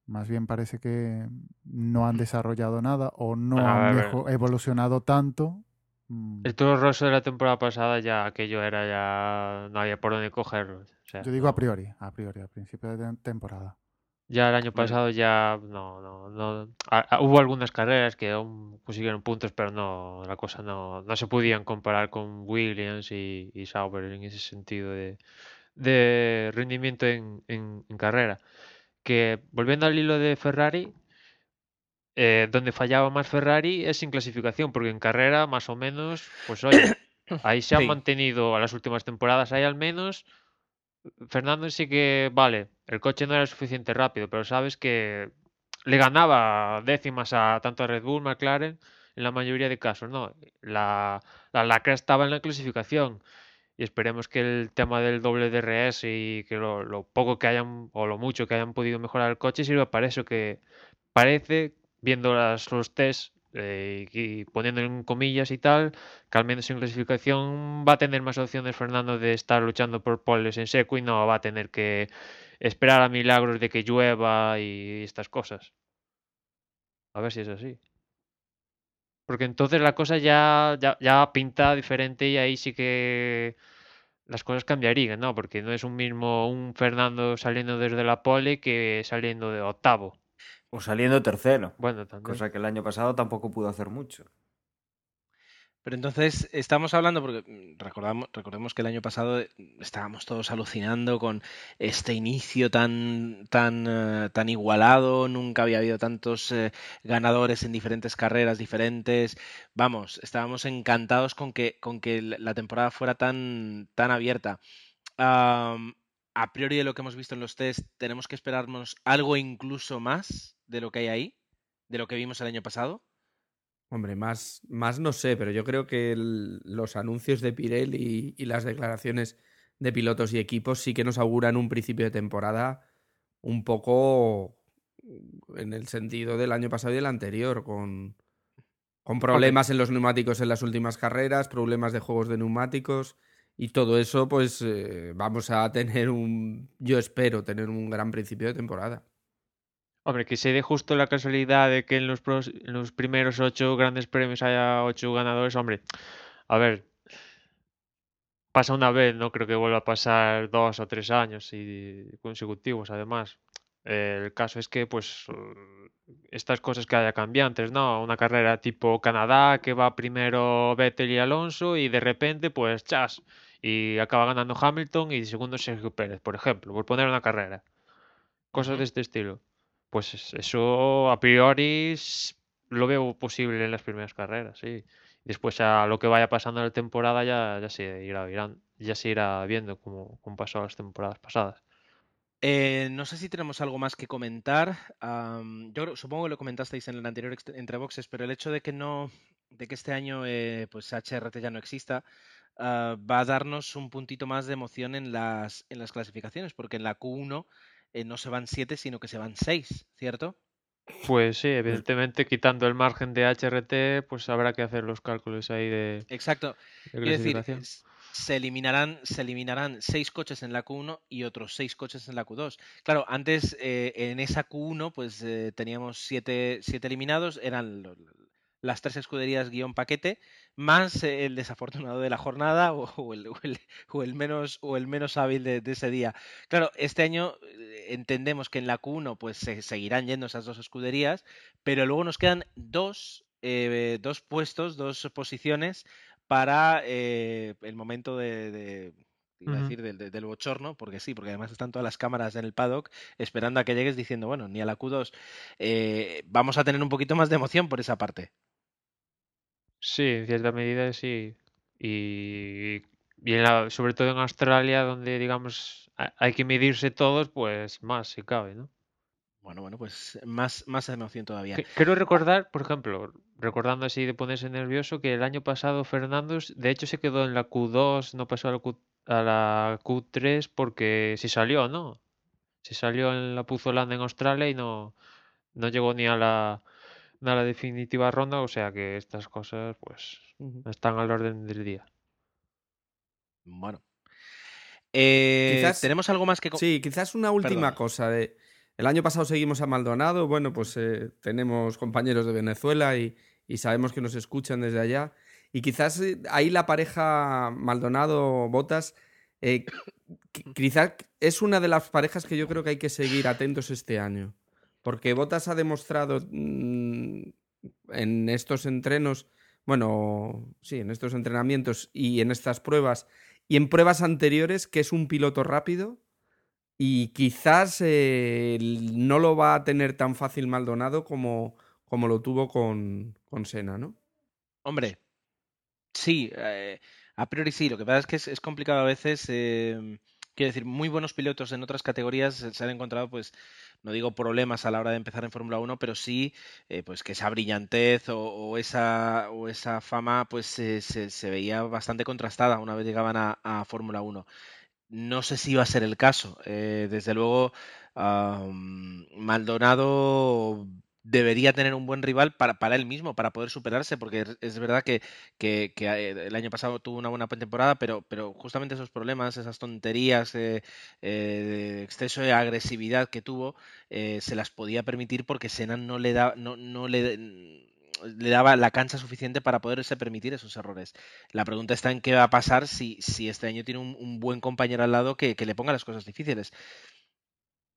Más bien parece que no han desarrollado nada o no han evolucionado tanto. Mm, El Toro Rosso de la temporada pasada ya aquello era ya no había por dónde cogerlo. o sea, Yo digo a priori, a priori, a principio de tem- temporada. Ya el año pasado ya no, no, no. a- a- hubo algunas carreras que aún consiguieron puntos, pero no, la cosa no, no se podían comparar con Williams y, y Sauber en ese sentido de, de rendimiento en, en- en carrera. Que volviendo al hilo de Ferrari, eh, donde fallaba más Ferrari es sin clasificación, porque en carrera más o menos, pues oye, ahí se han Sí. mantenido a las últimas temporadas, ahí al menos Fernando sí que, vale, el coche no era suficiente rápido, pero sabes que le ganaba décimas a tanto a Red Bull, McLaren, en la mayoría de casos, ¿no? La, la lacra estaba en la clasificación y esperemos que el tema del doble DRS y que lo, poco que hayan o lo mucho que hayan podido mejorar el coche sirva para eso que parece, viendo las, los test eh, y poniendo en comillas y tal, que al menos en clasificación va a tener más opciones Fernando de estar luchando por poles en seco y no va a tener que esperar a milagros de que llueva y estas cosas. A ver si es así. Porque entonces la cosa ya, ya, ya pinta diferente y ahí sí que las cosas cambiarían, ¿no? Porque no es un mismo un Fernando saliendo desde la pole que saliendo de octavo. O saliendo tercero. Bueno, también. Cosa que el año pasado tampoco pudo hacer mucho. Pero entonces estamos hablando, porque mm, recordamos, recordemos que el año pasado eh, estábamos todos alucinando con este inicio tan, tan, uh, tan igualado, nunca había habido tantos uh, ganadores en diferentes carreras diferentes. Vamos, estábamos encantados con que, con que la temporada fuera tan, tan abierta. Um, a priori de lo que hemos visto en los test, tenemos que esperarnos algo incluso más de lo que hay ahí, de lo que vimos el año pasado. Hombre, más, más no sé, pero yo creo que el, los anuncios de Pirelli y, y, las declaraciones de pilotos y equipos sí que nos auguran un principio de temporada un poco en el sentido del año pasado y del anterior, con, con problemas okay. en los neumáticos en las últimas carreras, problemas de juegos de neumáticos y todo eso, pues eh, vamos a tener un, yo espero tener un gran principio de temporada. Hombre, que se dé justo la casualidad de que en los, pros, en los primeros ocho grandes premios haya ocho ganadores, hombre, a ver, pasa una vez, no creo que vuelva a pasar dos o tres años y consecutivos, además. El caso es que, pues, estas cosas que haya cambiantes, ¿no? Una carrera tipo Canadá que va primero Vettel y Alonso y de repente, pues, chas, y acaba ganando Hamilton y segundo Sergio Pérez, por ejemplo, por poner una carrera. Cosas de este estilo. Pues eso a priori lo veo posible en las primeras carreras, sí. Después a lo que vaya pasando en la temporada ya, ya se irá, irán, ya se irá viendo como, pasó las temporadas pasadas. Eh, no sé si tenemos algo más que comentar. Yo supongo que lo comentasteis en el anterior entre boxes, pero el hecho de que no, de que este año eh, pues HRT ya no exista, uh, va a darnos un puntito más de emoción en las, en las clasificaciones, porque en la Q1 eh, no se van siete, sino que se van seis, ¿cierto? Pues sí, evidentemente quitando el margen de HRT, pues habrá que hacer los cálculos ahí de. Exacto. De Quiero decir, se eliminarán, se eliminarán seis coches en la Q1 y otros seis coches en la Q2. Claro, antes eh, en esa Q1 pues eh, teníamos siete, siete eliminados, eran los, las tres escuderías guion paquete, más el desafortunado de la jornada o, o, el, o, el, o el, menos, o el menos hábil de, de, ese día. Claro, este año eh, entendemos que en la Q1 pues se seguirán yendo esas dos escuderías, pero luego nos quedan dos, eh, dos puestos, dos posiciones para eh, el momento de, de iba a decir del, del, bochorno, porque sí, porque además están todas las cámaras en el paddock esperando a que llegues diciendo, bueno, ni a la Q2 eh, vamos a tener un poquito más de emoción por esa parte. Sí, en cierta medida sí. Y, y en la, sobre todo en Australia, donde digamos hay que medirse todos, pues más si cabe, ¿no? Bueno, bueno, pues más, más emoción todavía. Quiero recordar, por ejemplo, recordando así de ponerse nervioso, que el año pasado Fernando, de hecho, se quedó en la Q2, no pasó a la, Q, a la Q3 porque se salió, ¿no? Se salió en la Puzolanda en Australia y no, no llegó ni a la, a la definitiva ronda, o sea que estas cosas, pues, uh -huh. están al orden del día. Bueno. Eh, quizás, ¿Tenemos algo más que.? Sí, quizás una última Perdón. cosa. De, el año pasado seguimos a Maldonado, bueno, pues eh, tenemos compañeros de Venezuela y, y, sabemos que nos escuchan desde allá. Y quizás eh, ahí la pareja Maldonado-Botas, eh, quizás es una de las parejas que yo creo que hay que seguir atentos este año. Porque Botas ha demostrado mmm, en estos entrenos, bueno, sí, en estos entrenamientos y en estas pruebas y en pruebas anteriores que es un piloto rápido y quizás eh, no lo va a tener tan fácil Maldonado como, como lo tuvo con, con Sena, ¿no? Hombre, sí, eh, a priori sí. Lo que pasa es que es, complicado a veces eh, Quiero decir, muy buenos pilotos en otras categorías se han encontrado, pues, no digo problemas a la hora de empezar en Fórmula 1, pero sí, eh, pues, que esa brillantez o, esa, o esa fama, pues, se, veía bastante contrastada una vez llegaban a, a Fórmula 1. No sé si iba a ser el caso. Eh, desde luego, Maldonado debería tener un buen rival para, para él mismo, para poder superarse, porque es verdad que, que, eh, el año pasado tuvo una buena temporada, pero, pero justamente esos problemas, esas tonterías eh, de exceso de agresividad que tuvo, eh, se las podía permitir porque Senan no le da, no, no le, le daba la cancha suficiente para poderse permitir esos errores. La pregunta está en qué va a pasar si, si este año tiene un, buen compañero al lado que, que le ponga las cosas difíciles.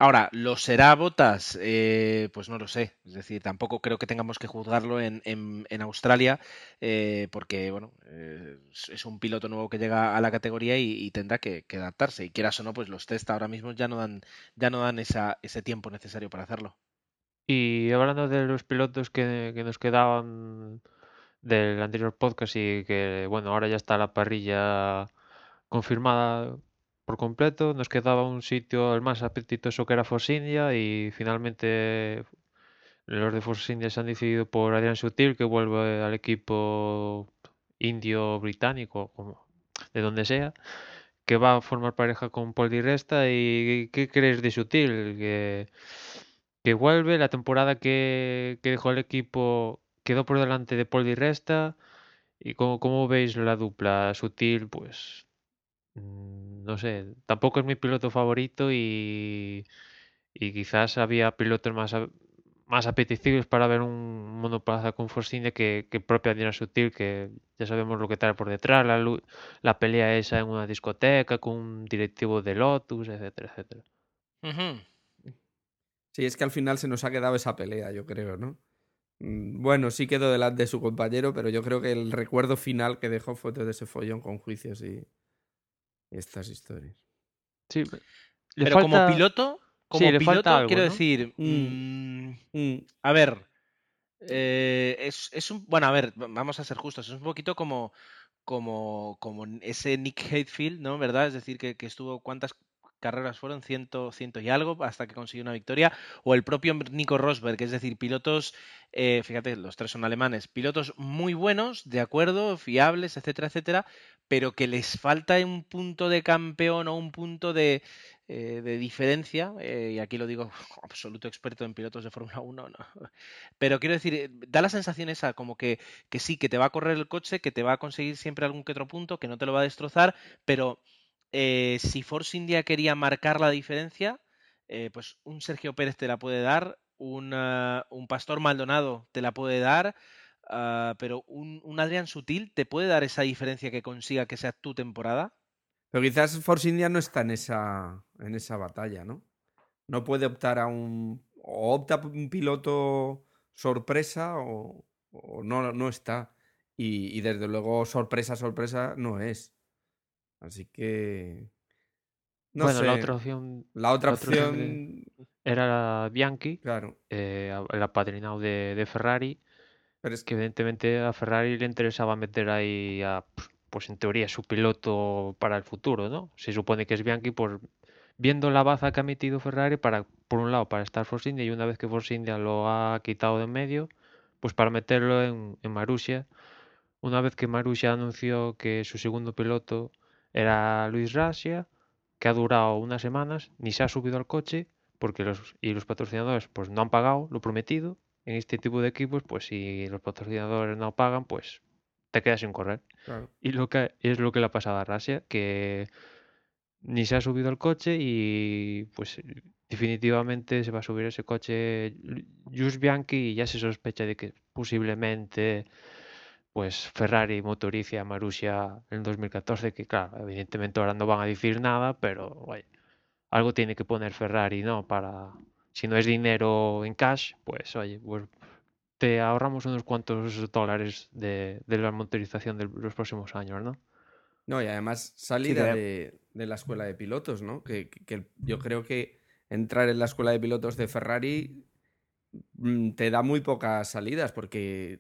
Ahora, ¿lo será Botas? Eh, pues no lo sé. Es decir, tampoco creo que tengamos que juzgarlo en, Australia, eh, porque bueno, es un piloto nuevo que llega a la categoría y, tendrá que, adaptarse. Y quieras o no, pues los test ahora mismo ya no dan, ya no dan esa, ese tiempo necesario para hacerlo. Y hablando de los pilotos que, que nos quedaban del anterior podcast y que bueno, ahora ya está la parrilla confirmada por completo. Nos quedaba un sitio el más apetitoso que era Force India y finalmente los de Force India se han decidido por Adrian Sutil que vuelve al equipo indio británico, como de donde sea, que va a formar pareja con Paul Di Resta. ¿Y qué crees de Sutil? Que, que vuelve la temporada que, que dejó el equipo quedó por delante de Paul Di Resta. ¿Y cómo, cómo veis la dupla Sutil? Pues no sé, tampoco es mi piloto favorito y, y quizás había pilotos más, más apetecibles para ver un monoplaza con Force que, que propia Dina Sutil, que ya sabemos lo que trae por detrás, la, la pelea esa en una discoteca con un directivo de Lotus, etcétera, etcétera. Sí, es que al final se nos ha quedado esa pelea, yo creo, ¿no? Mm, bueno, sí quedó delante de su compañero, pero yo creo que el recuerdo final que dejó fue de ese follón con juicios y, estas historias. Sí, pero como piloto, como piloto, quiero decir, mm. Mm, mm, a ver, eh, es, es, un, bueno, a ver, vamos a ser justos, es un poquito como, como, como ese Nick Hatefield, ¿no? ¿Verdad? Es decir, que, que estuvo cuántas carreras fueron, ciento, ciento y algo, hasta que consiguió una victoria, o el propio Nico Rosberg, es decir, pilotos, eh, fíjate, los tres son alemanes, pilotos muy buenos, de acuerdo, fiables, etcétera, etcétera, pero que les falta un punto de campeón o un punto de, eh, diferencia, eh, y aquí lo digo absoluto experto en pilotos de Fórmula 1, no. pero quiero decir, da la sensación esa como que, que sí, que te va a correr el coche, que te va a conseguir siempre algún que otro punto, que no te lo va a destrozar, pero eh, si Force India quería marcar la diferencia, eh, pues un Sergio Pérez te la puede dar, un, Pastor Maldonado te la puede dar, ah, pero un, Adrián Sutil te puede dar esa diferencia que consiga que sea tu temporada. Pero quizás Force India no está en esa, en esa batalla, ¿no? No puede optar a un. O opta un piloto sorpresa o, no, no está. y desde luego, sorpresa, sorpresa no es. Así que. No bueno, la otra opción. La otra, opción. era Bianchi. Claro. Eh, el apadrinado de, de Ferrari. Es que evidentemente a Ferrari le interesaba meter ahí a, pues en teoría, su piloto para el futuro, ¿no? Se supone que es Bianchi por viendo la baza que ha metido Ferrari para, por un lado, para estar Force India y una vez que Force India lo ha quitado de en medio, pues para meterlo en, en Marussia. Una vez que Marussia anunció que su segundo piloto era Luis Rasia, que ha durado unas semanas, ni se ha subido al coche, porque los, y los patrocinadores pues no han pagado lo prometido. En este tipo de equipos, pues si los patrocinadores no pagan, pues te quedas sin correr. Y lo que es lo que le ha pasado a Rasia, que ni se ha subido al coche y pues definitivamente se va a subir ese coche Just Bianchi y ya se sospecha de que posiblemente pues Ferrari motoriza a Marussia en 2014, que claro, evidentemente ahora no van a decir nada, pero algo tiene que poner Ferrari, ¿no? Para, si no es dinero en cash, pues oye, pues te ahorramos unos cuantos dólares de, la motorización de los próximos años, ¿no? No, y además salida de... la escuela de pilotos, ¿no? Que, que, yo creo que entrar en la escuela de pilotos de Ferrari mm, te da muy pocas salidas, porque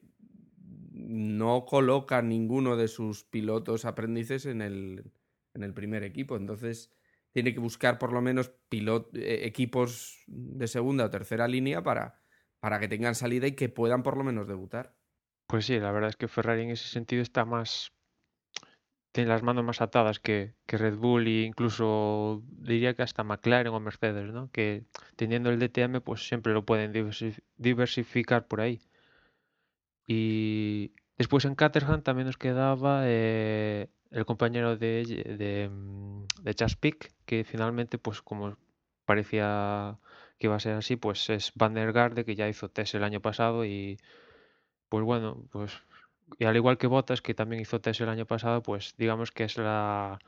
no coloca ninguno de sus pilotos aprendices en el, en el primer equipo. Entonces, tiene que buscar por lo menos eh, equipos de segunda o tercera línea para, para que tengan salida y que puedan por lo menos debutar. Pues sí, la verdad es que Ferrari en ese sentido está más. tiene las manos más atadas que, Red Bull e incluso diría que hasta McLaren o Mercedes, ¿no? Que teniendo el DTM, pues siempre lo pueden diversificar por ahí. Y después en Caterham también nos quedaba eh, el compañero de, de, mm, de que finalmente, pues como parecía que iba a ser así, pues es Van der Garde, que ya hizo test el año pasado y pues bueno, pues y al igual que Bottas, que también hizo test el año pasado, pues digamos que es la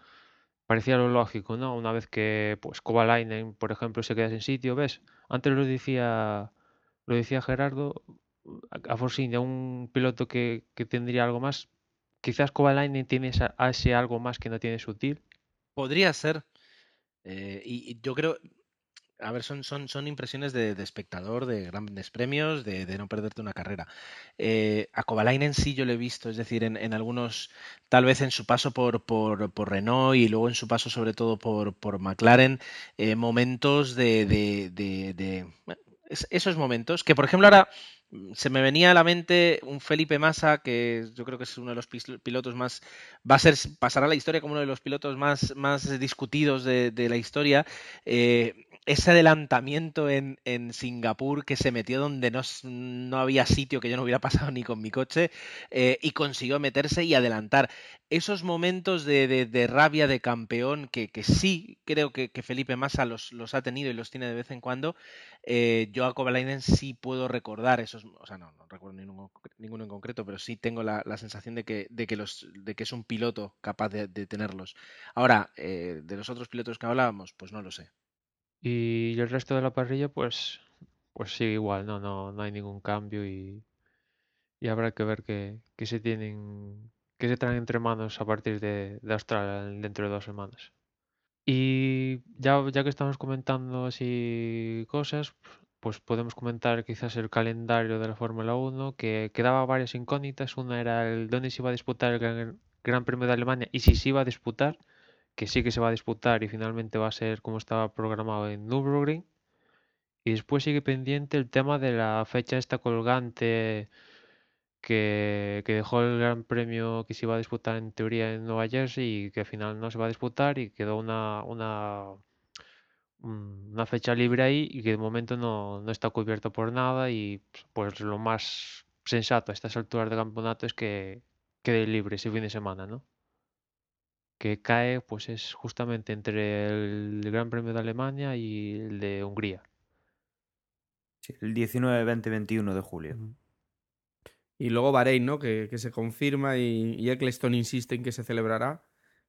parecía lo lógico, ¿no? Una vez que pues Kovalainen, por ejemplo, se queda sin sitio, ¿ves? Antes lo decía lo decía Gerardo, a Forsyth, un piloto que, que tendría algo más, quizás Kovalainen tiene ese algo más que no tiene Sutil. Podría ser. Eh, y, yo creo, a ver, son, son, son impresiones de, espectador, de grandes premios, de, no perderte una carrera. Eh, a Kovalainen sí yo lo he visto, es decir, en, algunos, tal vez en su paso por, por, por, Renault y luego en su paso sobre todo por, por McLaren, eh, momentos de, de esos momentos que, por ejemplo, ahora se me venía a la mente un Felipe Massa, que yo creo que es uno de los pilotos más, va a ser, pasará a la historia como uno de los pilotos más, más discutidos de, la historia. Eh, ese adelantamiento en, Singapur que se metió donde no, no, había sitio que yo no hubiera pasado ni con mi coche eh, y consiguió meterse y adelantar. Esos momentos de, rabia de campeón que, sí creo que, Felipe Massa los, los, ha tenido y los tiene de vez en cuando, eh, yo a Kovalainen sí puedo recordar esos, o sea, no, no recuerdo ninguno, ninguno, en concreto, pero sí tengo la, sensación de que, de, que los, de que es un piloto capaz de, tenerlos. Ahora, eh, de los otros pilotos que hablábamos, pues no lo sé. Y el resto de la parrilla, pues, pues sigue igual, no, no, no hay ningún cambio y, y habrá que ver qué, se tienen, qué se traen entre manos a partir de, de Australia dentro de dos semanas. Y ya, ya que estamos comentando así cosas, pues podemos comentar quizás el calendario de la Fórmula 1, que quedaba varias incógnitas. Una era el dónde se iba a disputar el Gran, Gran Premio de Alemania y si se iba a disputar que sí que se va a disputar y finalmente va a ser como estaba programado en Nürburgring. Y después sigue pendiente el tema de la fecha esta colgante que, dejó el Gran Premio que se iba a disputar en teoría en Nueva Jersey y que al final no se va a disputar y quedó una, una, una fecha libre ahí y que de momento no, no está cubierto por nada y pues lo más sensato a estas alturas del campeonato es que quede libre ese fin de semana, ¿no? Que cae pues es justamente entre el Gran Premio de Alemania y el de Hungría. el 19, 20, 21 de julio. Y luego Bahrein, ¿no? Que, se confirma y, y, Eccleston insiste en que se celebrará.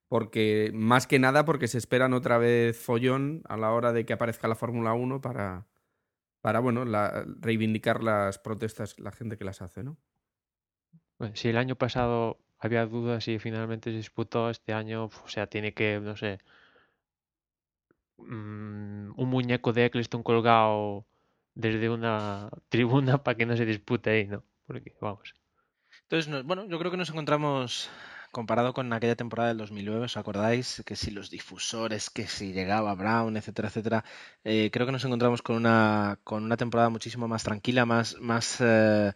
Porque, más que nada, porque se esperan otra vez follón a la hora de que aparezca la Fórmula 1 para, para bueno, reivindicar las protestas, la gente que las hace, ¿no? Bueno, si el año pasado había dudas y finalmente se disputó este año, o sea, tiene que, no sé, mm, un muñeco de Eccleston colgado desde una tribuna para que no se dispute ahí, ¿no? Porque, vamos. Entonces, bueno, yo creo que nos encontramos comparado con aquella temporada del 2009, ¿os acordáis? Que si los difusores, que si llegaba Brown, etcétera, etcétera. Eh, creo que nos encontramos con una, con una temporada muchísimo más tranquila, más, más eh,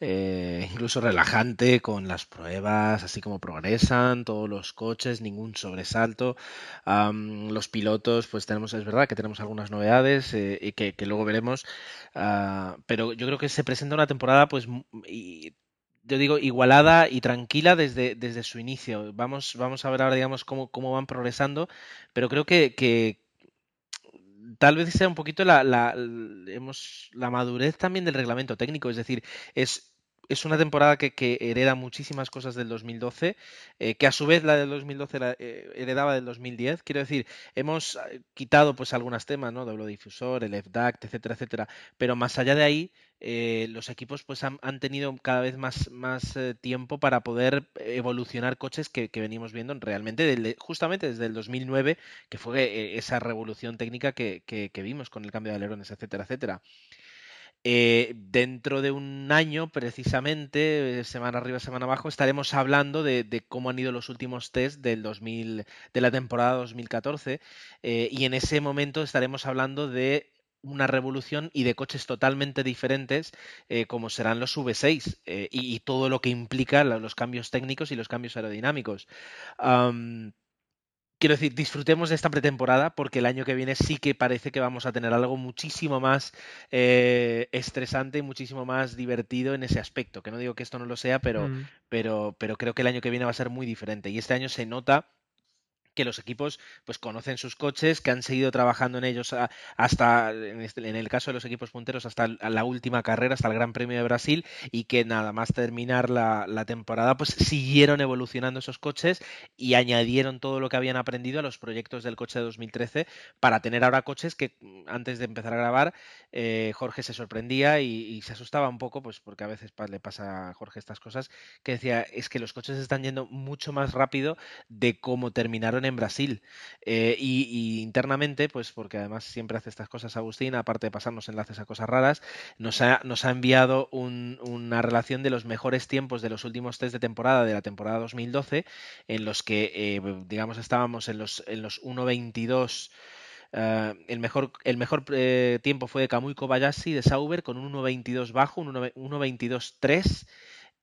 eh, incluso relajante con las pruebas, así como progresan todos los coches, ningún sobresalto. los pilotos, pues tenemos, es verdad que tenemos algunas novedades eh, y que, luego veremos, ah, pero yo creo que se presenta una temporada, pues, yo digo, igualada y tranquila desde, desde su inicio. Vamos, vamos a ver ahora, digamos, cómo, cómo van progresando, pero creo que, que tal vez sea un poquito la, la, hemos, la madurez también del reglamento técnico, es decir, es es una temporada que, hereda muchísimas cosas del 2012, eh, que a su vez la del 2012 eh, heredaba del 2010. Quiero decir, hemos eh, quitado pues algunos temas, ¿no? Doble difusor, el FDACT, etcétera, etcétera. Pero más allá de ahí, los equipos pues han, tenido cada vez más, más tiempo para poder evolucionar coches que, venimos viendo realmente justamente desde el 2009, que fue esa revolución técnica que, que, vimos con el cambio de alerones, etcétera, etcétera. Eh, dentro de un año, precisamente, eh, semana arriba, semana abajo, estaremos hablando de, cómo han ido los últimos test del 2000, de la temporada 2014 eh, y en ese momento estaremos hablando de una revolución y de coches totalmente diferentes como serán los V6 eh, y, todo lo que implica los cambios técnicos y los cambios aerodinámicos. Quiero decir, disfrutemos de esta pretemporada porque el año que viene sí que parece que vamos a tener algo muchísimo más eh, estresante y muchísimo más divertido en ese aspecto. Que no digo que esto no lo sea, pero, mm. pero, pero creo que el año que viene va a ser muy diferente. Y este año se nota que los equipos pues conocen sus coches, que han seguido trabajando en ellos hasta, en, este, en, el caso de los equipos punteros, hasta la última carrera, hasta el Gran Premio de Brasil, y que nada más terminar la, temporada, pues siguieron evolucionando esos coches y añadieron todo lo que habían aprendido a los proyectos del coche de 2013 para tener ahora coches que antes de empezar a grabar, eh, Jorge se sorprendía y, y, se asustaba un poco, pues porque a veces le pasa a Jorge estas cosas, que decía, es que los coches están yendo mucho más rápido de cómo terminaron en Brasil. Eh, y, internamente, pues porque además siempre hace estas cosas Agustín, aparte de pasarnos enlaces a cosas raras, nos ha, nos ha enviado un, una relación de los mejores tiempos de los últimos test de temporada de la temporada 2012, en los que, eh, digamos, estábamos en los, en los 1.22. Uh, eh, el mejor, el mejor eh, tiempo fue de Kamui Kobayashi de Sauber con un 1.22 bajo, un 1.22.3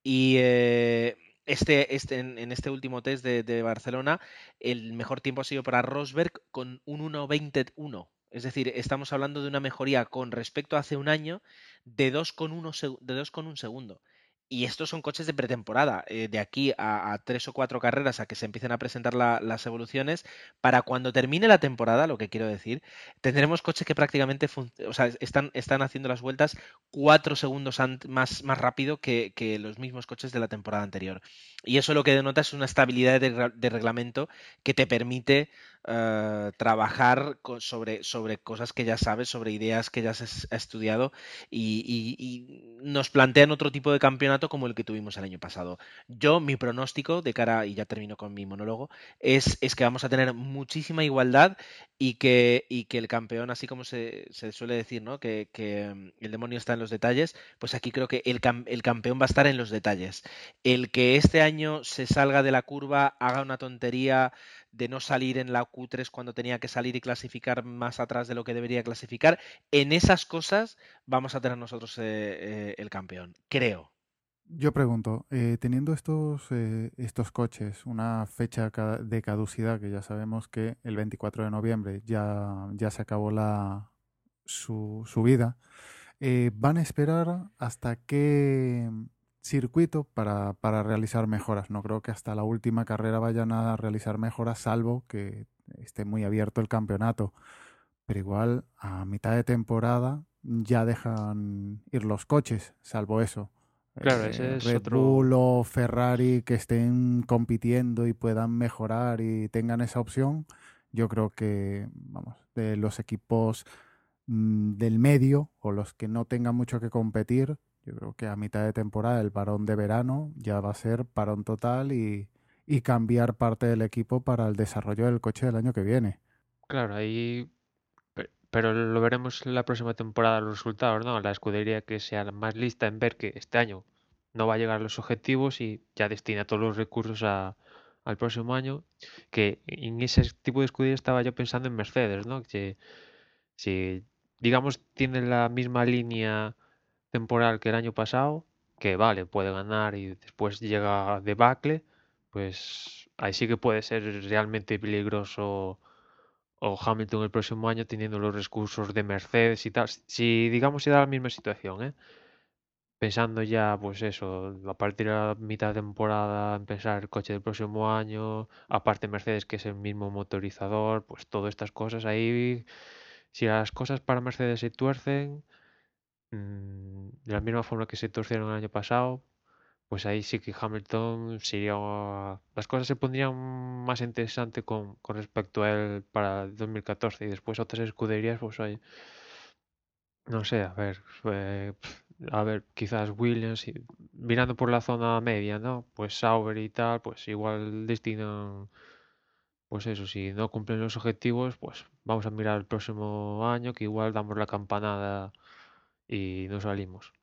y eh, este, este, en, en, este último test de, Barcelona, el mejor tiempo ha sido para Rosberg con un 1.21. Es decir, estamos hablando de una mejoría con respecto a hace un año de 2,1 de segundo. Y estos son coches de pretemporada, eh, de aquí a, tres o cuatro carreras a que se empiecen a presentar la, las evoluciones. Para cuando termine la temporada, lo que quiero decir, tendremos coches que prácticamente o sea, están, están haciendo las vueltas cuatro segundos más, más rápido que, que, los mismos coches de la temporada anterior. Y eso lo que denota es una estabilidad de reglamento que te permite Uh, trabajar sobre, sobre cosas que ya sabes, sobre ideas que ya has estudiado y, nos plantean otro tipo de campeonato como el que tuvimos el año pasado. Yo, mi pronóstico de cara, y ya termino con mi monólogo, es, que vamos a tener muchísima igualdad y que, el campeón, así como se, suele decir, ¿no? Que, mm, el demonio está en los detalles, pues aquí creo que el campeón va a estar en los detalles. El que este año se salga de la curva, haga una tontería, de no salir en la Q3 cuando tenía que salir y clasificar más atrás de lo que debería clasificar. En esas cosas vamos a tener nosotros eh, eh, el campeón, creo. Yo pregunto, eh, teniendo estos, estos coches una fecha de caducidad, que ya sabemos que el 24 de noviembre ya, ya se acabó la, su, su vida, ¿van a esperar hasta qué circuito para, para, realizar mejoras. No creo que hasta la última carrera vayan a realizar mejoras, salvo que esté muy abierto el campeonato. Pero igual a mitad de temporada ya dejan ir los coches, salvo eso. Claro, ese eh, es Red otro... Bull o Ferrari que estén compitiendo y puedan mejorar y tengan esa opción. Yo creo que, vamos, de los equipos mmm, del medio o los que no tengan mucho que competir, yo creo que a mitad de temporada el parón de verano ya va a ser parón total y, y cambiar parte del equipo para el desarrollo del coche del año que viene. Claro, ahí pero lo veremos la próxima temporada los resultados, ¿no? La escudería que sea más lista en ver que este año no va a llegar a los objetivos y ya destina todos los recursos a, al próximo año. Que en ese tipo de escudería estaba yo pensando en Mercedes, ¿no? Que si, digamos, tiene la misma línea temporal que el año pasado, que vale, puede ganar y después llega debacle, pues ahí sí que puede ser realmente peligroso o Hamilton el próximo año teniendo los recursos de Mercedes y tal. Si digamos se da la misma situación, ¿eh? pensando ya, pues eso, a partir de la mitad de temporada empezar el coche del próximo año, aparte Mercedes que es el mismo motorizador, pues todas estas cosas ahí, si las cosas para Mercedes se tuercen, mmm, de la misma forma que se torcieron el año pasado, pues ahí sí que Hamilton sería. Las cosas se pondrían más interesantes con, respecto a él para el 2014 y después otras escuderías, pues hay. No sé, a ver. A ver, quizás Williams, mirando por la zona media, ¿no? Pues Sauber y tal, pues igual destinan. Pues eso, si no cumplen los objetivos, pues vamos a mirar el próximo año, que igual damos la campanada y no salimos.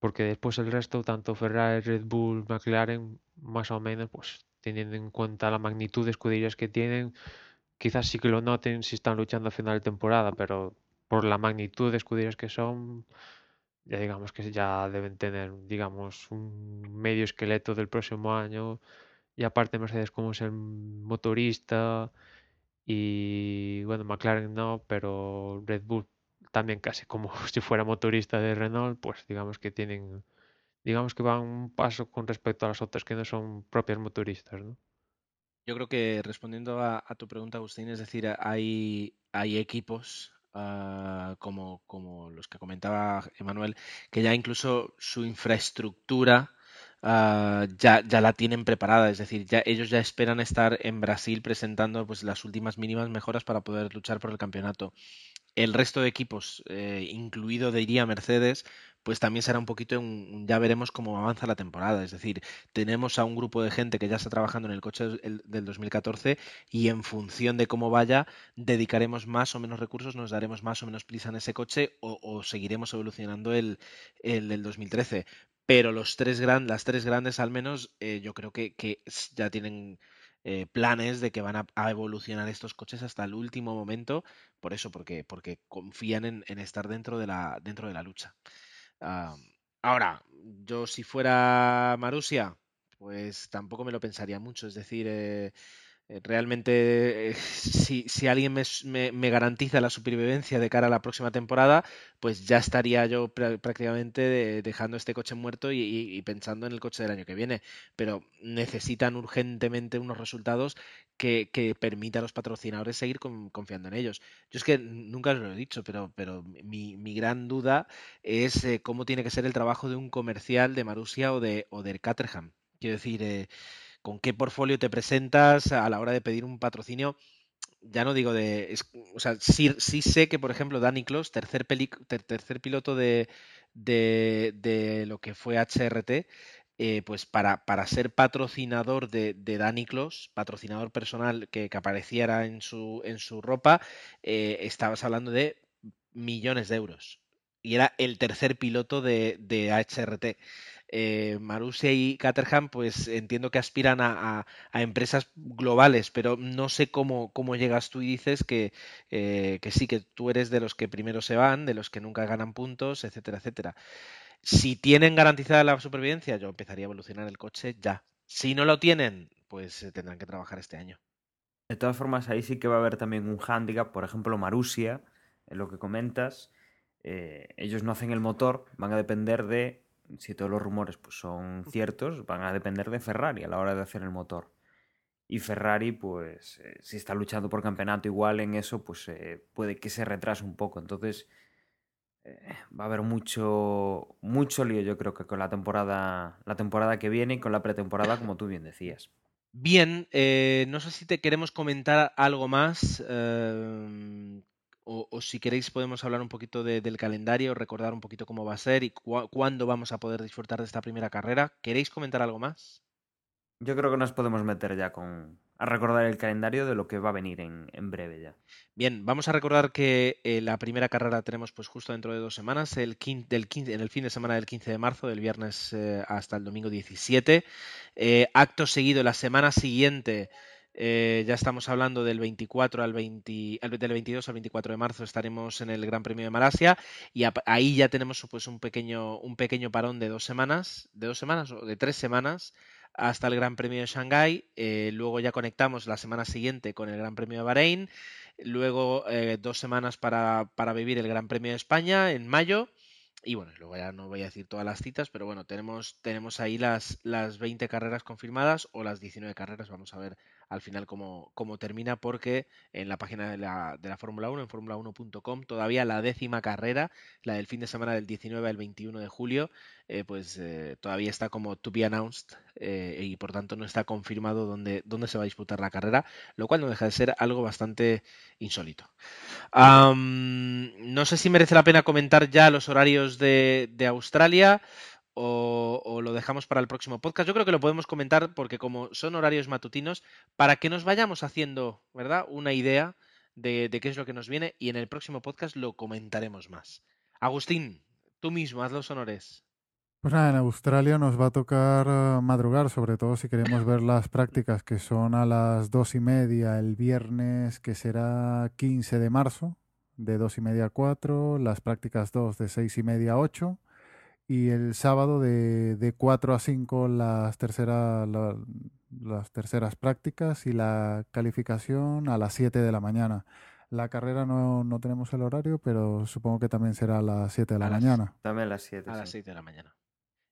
Porque después el resto, tanto Ferrari, Red Bull, McLaren, más o menos, pues teniendo en cuenta la magnitud de escuderías que tienen, quizás sí que lo noten si están luchando a final de temporada, pero por la magnitud de escuderías que son, ya digamos que ya deben tener, digamos, un medio esqueleto del próximo año. Y aparte Mercedes como es el motorista y bueno, McLaren no, pero Red Bull también casi como si fuera motorista de Renault, pues digamos que tienen, digamos que van un paso con respecto a las otras que no son propias motoristas, ¿no? Yo creo que respondiendo a, tu pregunta, Agustín, es decir, hay, hay equipos uh, como, como los que comentaba Emanuel, que ya incluso su infraestructura uh, ya, ya, la tienen preparada, es decir, ya, ellos ya esperan estar en Brasil presentando pues, las últimas mínimas mejoras para poder luchar por el campeonato el resto de equipos, eh, incluido diría Mercedes, pues también será un poquito ya veremos cómo avanza la temporada. Es decir, tenemos a un grupo de gente que ya está trabajando en el coche del 2014 y en función de cómo vaya, dedicaremos más o menos recursos, nos daremos más o menos prisa en ese coche o, seguiremos evolucionando el, el, del 2013. Pero los tres gran, las tres grandes al menos, eh, yo creo que, ya tienen eh, planes de que van a, evolucionar estos coches hasta el último momento, por eso, porque, porque confían en, estar dentro de la, dentro de la lucha. ahora, yo si fuera Marusia, pues tampoco me lo pensaría mucho, es decir, eh, realmente, eh, si, si, alguien me, me, garantiza la supervivencia de cara a la próxima temporada, pues ya estaría yo prácticamente dejando este coche muerto y, pensando en el coche del año que viene. Pero necesitan urgentemente unos resultados que, que permitan a los patrocinadores seguir confiando en ellos. Yo es que nunca os lo he dicho, pero, pero mi, mi gran duda es eh, cómo tiene que ser el trabajo de un comercial de Marusia o de, o del Caterham. Quiero decir, con qué portfolio te presentas a la hora de pedir un patrocinio. Ya no digo de. o sea, sí, sé que, por ejemplo, Danny Close, tercer, tercer piloto de, de, lo que fue HRT, eh, pues para, para, ser patrocinador de, de Danny Close, patrocinador personal que, apareciera en su, en su ropa, eh, estabas hablando de millones de euros. Y era el tercer piloto de, de HRT eh, Marussia y Caterham, pues entiendo que aspiran a, empresas globales, pero no sé cómo, cómo llegas tú y dices que, eh, que sí, que tú eres de los que primero se van, de los que nunca ganan puntos, etcétera, etcétera. Si tienen garantizada la supervivencia, yo empezaría a evolucionar el coche ya. Si no lo tienen, pues eh, tendrán que trabajar este año. De todas formas, ahí sí que va a haber también un hándicap, por ejemplo, Marussia, en lo que comentas, ellos no hacen el motor, van a depender de si todos los rumores pues, son ciertos, van a depender de Ferrari a la hora de hacer el motor. Y Ferrari, pues, eh, si está luchando por campeonato igual en eso, pues eh, puede que se retrase un poco. Entonces, eh, va a haber mucho, mucho lío, yo creo que con la temporada, la temporada que viene y con la pretemporada, como tú bien decías. Bien, no sé si te queremos comentar algo más o, si queréis podemos hablar un poquito del calendario, recordar un poquito cómo va a ser y cuándo vamos a poder disfrutar de esta primera carrera. ¿Queréis comentar algo más? Yo creo que nos podemos meter ya con a recordar el calendario de lo que va a venir en, breve ya. Bien, vamos a recordar que eh, la primera carrera tenemos pues justo dentro de dos semanas, el del en el fin de semana del 15 de marzo, del viernes eh, hasta el domingo 17. Eh, acto seguido, la semana siguiente eh, ya estamos hablando del 24 al 20, del 22 al 24 de marzo estaremos en el Gran Premio de Malasia y ahí ya tenemos pues un pequeño, un pequeño parón de dos semanas, de dos semanas o de tres semanas hasta el Gran Premio de Shanghái. Eh, luego ya conectamos la semana siguiente con el Gran Premio de Bahrein. Luego eh, dos semanas para, para vivir el Gran Premio de España en mayo. Y bueno, luego ya no voy a decir todas las citas, pero bueno, tenemos, tenemos ahí las, las 20 carreras confirmadas o las 19 carreras. Vamos a ver al final cómo, termina, porque en la página de la, de la Fórmula 1, en formula1.com, todavía la décima carrera, la del fin de semana del 19 al 21 de julio, eh, pues eh, todavía está como to be announced eh, y por tanto no está confirmado dónde, dónde se va a disputar la carrera, lo cual no deja de ser algo bastante insólito. no sé si merece la pena comentar ya los horarios de Australia o, lo dejamos para el próximo podcast. Yo creo que lo podemos comentar porque como son horarios matutinos, para que nos vayamos haciendo, ¿verdad? Una idea de, qué es lo que nos viene y en el próximo podcast lo comentaremos más. Agustín, Tú mismo, haz los honores. Pues nada, en Australia nos va a tocar eh, madrugar, sobre todo si queremos ver las prácticas que son a las dos y media el viernes, que será 15 de marzo, de dos y media a cuatro, las prácticas dos de seis y media a ocho, y el sábado de, de 4 a 5 las, tercera, la- las terceras prácticas y la calificación a las 7 de la mañana. La carrera no, no tenemos el horario, pero supongo que también será a las 7 de la A las- mañana. También las 7. A las 6 de la mañana.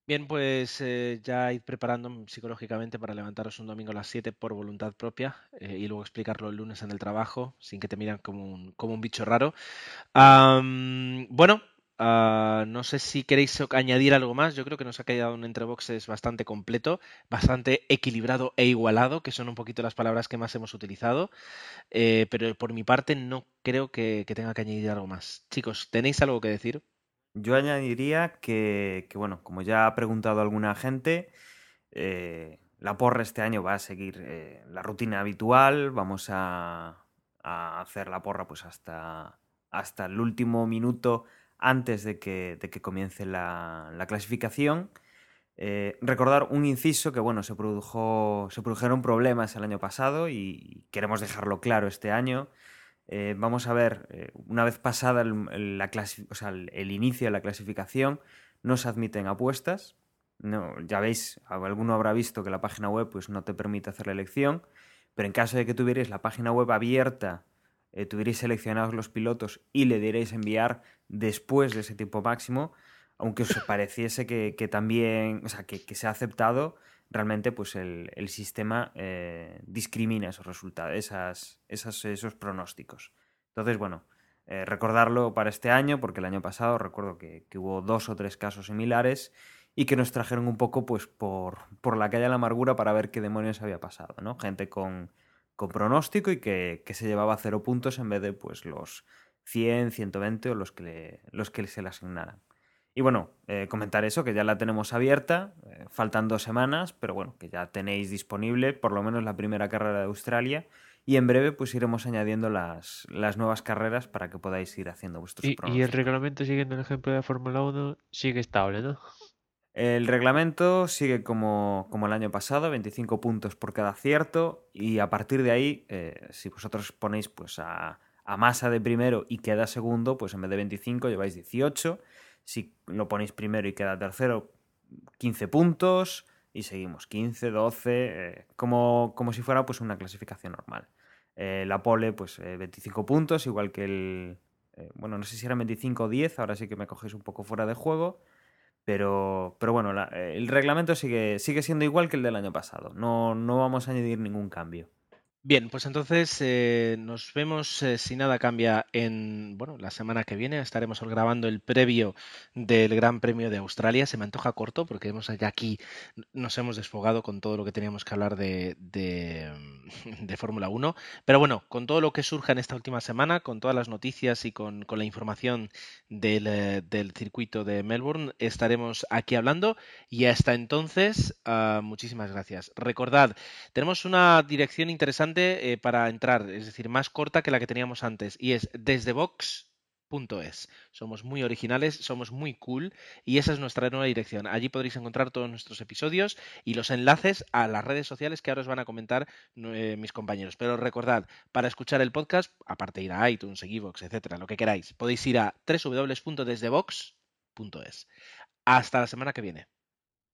Bien, pues eh, ya id preparando psicológicamente para levantaros un domingo a las 7 por voluntad propia eh, y luego explicarlo el lunes en el trabajo sin que te miran como un, como un bicho raro. Bueno, ah, no sé si queréis añadir algo más. Yo creo que nos ha quedado un entreboxes bastante completo, bastante equilibrado e igualado, que son un poquito las palabras que más hemos utilizado. Eh, pero por mi parte no creo que, tenga que añadir algo más. Chicos, ¿tenéis algo que decir? Yo añadiría que, que, bueno, como ya ha preguntado alguna gente, eh, la porra este año va a seguir eh, la rutina habitual. Vamos a, a hacer la porra pues hasta, hasta el último minuto antes de que, de que comience la, la clasificación. Eh, recordar un inciso que bueno, se, produjo, se produjeron problemas el año pasado y queremos dejarlo claro este año. Eh, vamos a ver, eh, una vez pasada el, o sea, el inicio de la clasificación, no se admiten apuestas. No, ya veis, alguno habrá visto que la página web pues, no te permite hacer la elección, pero en caso de que tuvierais la página web abierta, eh, tuvierais seleccionados los pilotos y le dierais enviar después de ese tiempo máximo, aunque os pareciese que, que también, o sea, que, que se ha aceptado, realmente pues el, el sistema eh, discrimina esos resultados, esas, esas- esos pronósticos. Entonces, bueno, eh, recordarlo para este año, porque el año pasado recuerdo que, que hubo dos o tres casos similares y que nos trajeron un poco pues por, por la calle de la amargura para ver qué demonios había pasado, ¿no? Gente con, con pronóstico y que, que se llevaba cero puntos en vez de pues los 100, 120 o los que, le- los que se le asignaran. Y bueno, eh, comentar eso, que ya la tenemos abierta, eh, faltan dos semanas, pero bueno, que ya tenéis disponible por lo menos la primera carrera de Australia y en breve pues iremos añadiendo las, las nuevas carreras para que podáis ir haciendo vuestros Y, y el reglamento, siguiendo el ejemplo de Fórmula 1, sigue estable, ¿no? El reglamento sigue como, como el año pasado, 25 puntos por cada acierto y a partir de ahí, eh, si vosotros ponéis pues a, a Massa de primero y queda segundo, pues en vez de 25 lleváis 18. Si lo ponéis primero y queda tercero, 15 puntos y seguimos 15, 12, eh, como, como si fuera pues una clasificación normal. Eh, la pole, pues eh, 25 puntos, igual que el... bueno, no sé si eran 25 o 10, ahora sí que me cogéis un poco fuera de juego. Pero, pero bueno, la- eh, el reglamento sigue, sigue siendo igual que el del año pasado. No, no vamos a añadir ningún cambio. Bien, pues entonces eh, nos vemos eh, si nada cambia en, bueno, la semana que viene. Estaremos grabando el previo del Gran Premio de Australia. Se me antoja corto porque hemos ya aquí nos hemos desfogado con todo lo que teníamos que hablar de, de, Fórmula 1. Pero bueno, con todo lo que surja en esta última semana, con todas las noticias y con, con la información del, eh, del circuito de Melbourne, estaremos aquí hablando. Y hasta entonces, ah, muchísimas gracias. Recordad, tenemos una dirección interesante eh, para entrar, es decir, más corta que la que teníamos antes, y es desdebox.es. Somos muy originales, somos muy cool, y esa es nuestra nueva dirección. Allí podréis encontrar todos nuestros episodios y los enlaces a las redes sociales que ahora os van a comentar eh, mis compañeros. Pero recordad, para escuchar el podcast, aparte de ir a iTunes, Evox, etcétera, lo que queráis, podéis ir a www.desdebox.es. Hasta la semana que viene.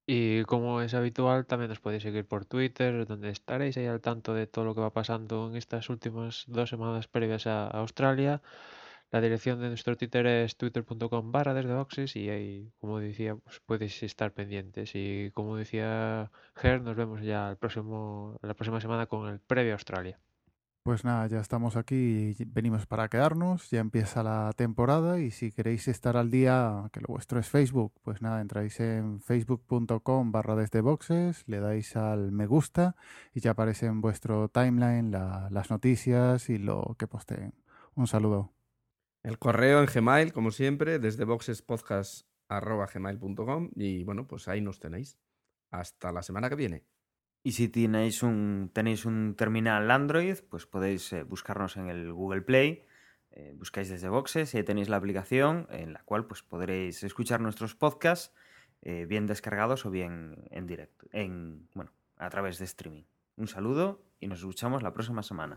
Y como es habitual, también nos podéis seguir por Twitter, donde estaréis ahí al tanto de todo lo que va pasando en estas últimas dos semanas previas a Australia. La dirección de nuestro Twitter es twitter.com barra desde y ahí, como decía, pues podéis estar pendientes. Y como decía Ger, nos vemos ya el próximo, la próxima semana con el previo a Australia. Pues nada, ya estamos aquí venimos para quedarnos, ya empieza la temporada y si queréis estar al día, que lo vuestro es Facebook, pues nada, entráis en facebook.com barra desde boxes, le dais al me gusta y ya aparece en vuestro timeline la- las noticias y lo que posteen. Un saludo. El correo en Gmail, como siempre, desde boxespodcast.gmail.com y bueno, pues ahí nos tenéis. Hasta la semana que viene. Y si tenéis un, tenéis un terminal Android, pues podéis eh, buscarnos en el Google Play, eh, buscáis desde Boxes y ahí tenéis la aplicación en la cual pues, podréis escuchar nuestros podcasts eh, bien descargados o bien en directo, en, bueno, a través de streaming. Un saludo y nos escuchamos la próxima semana.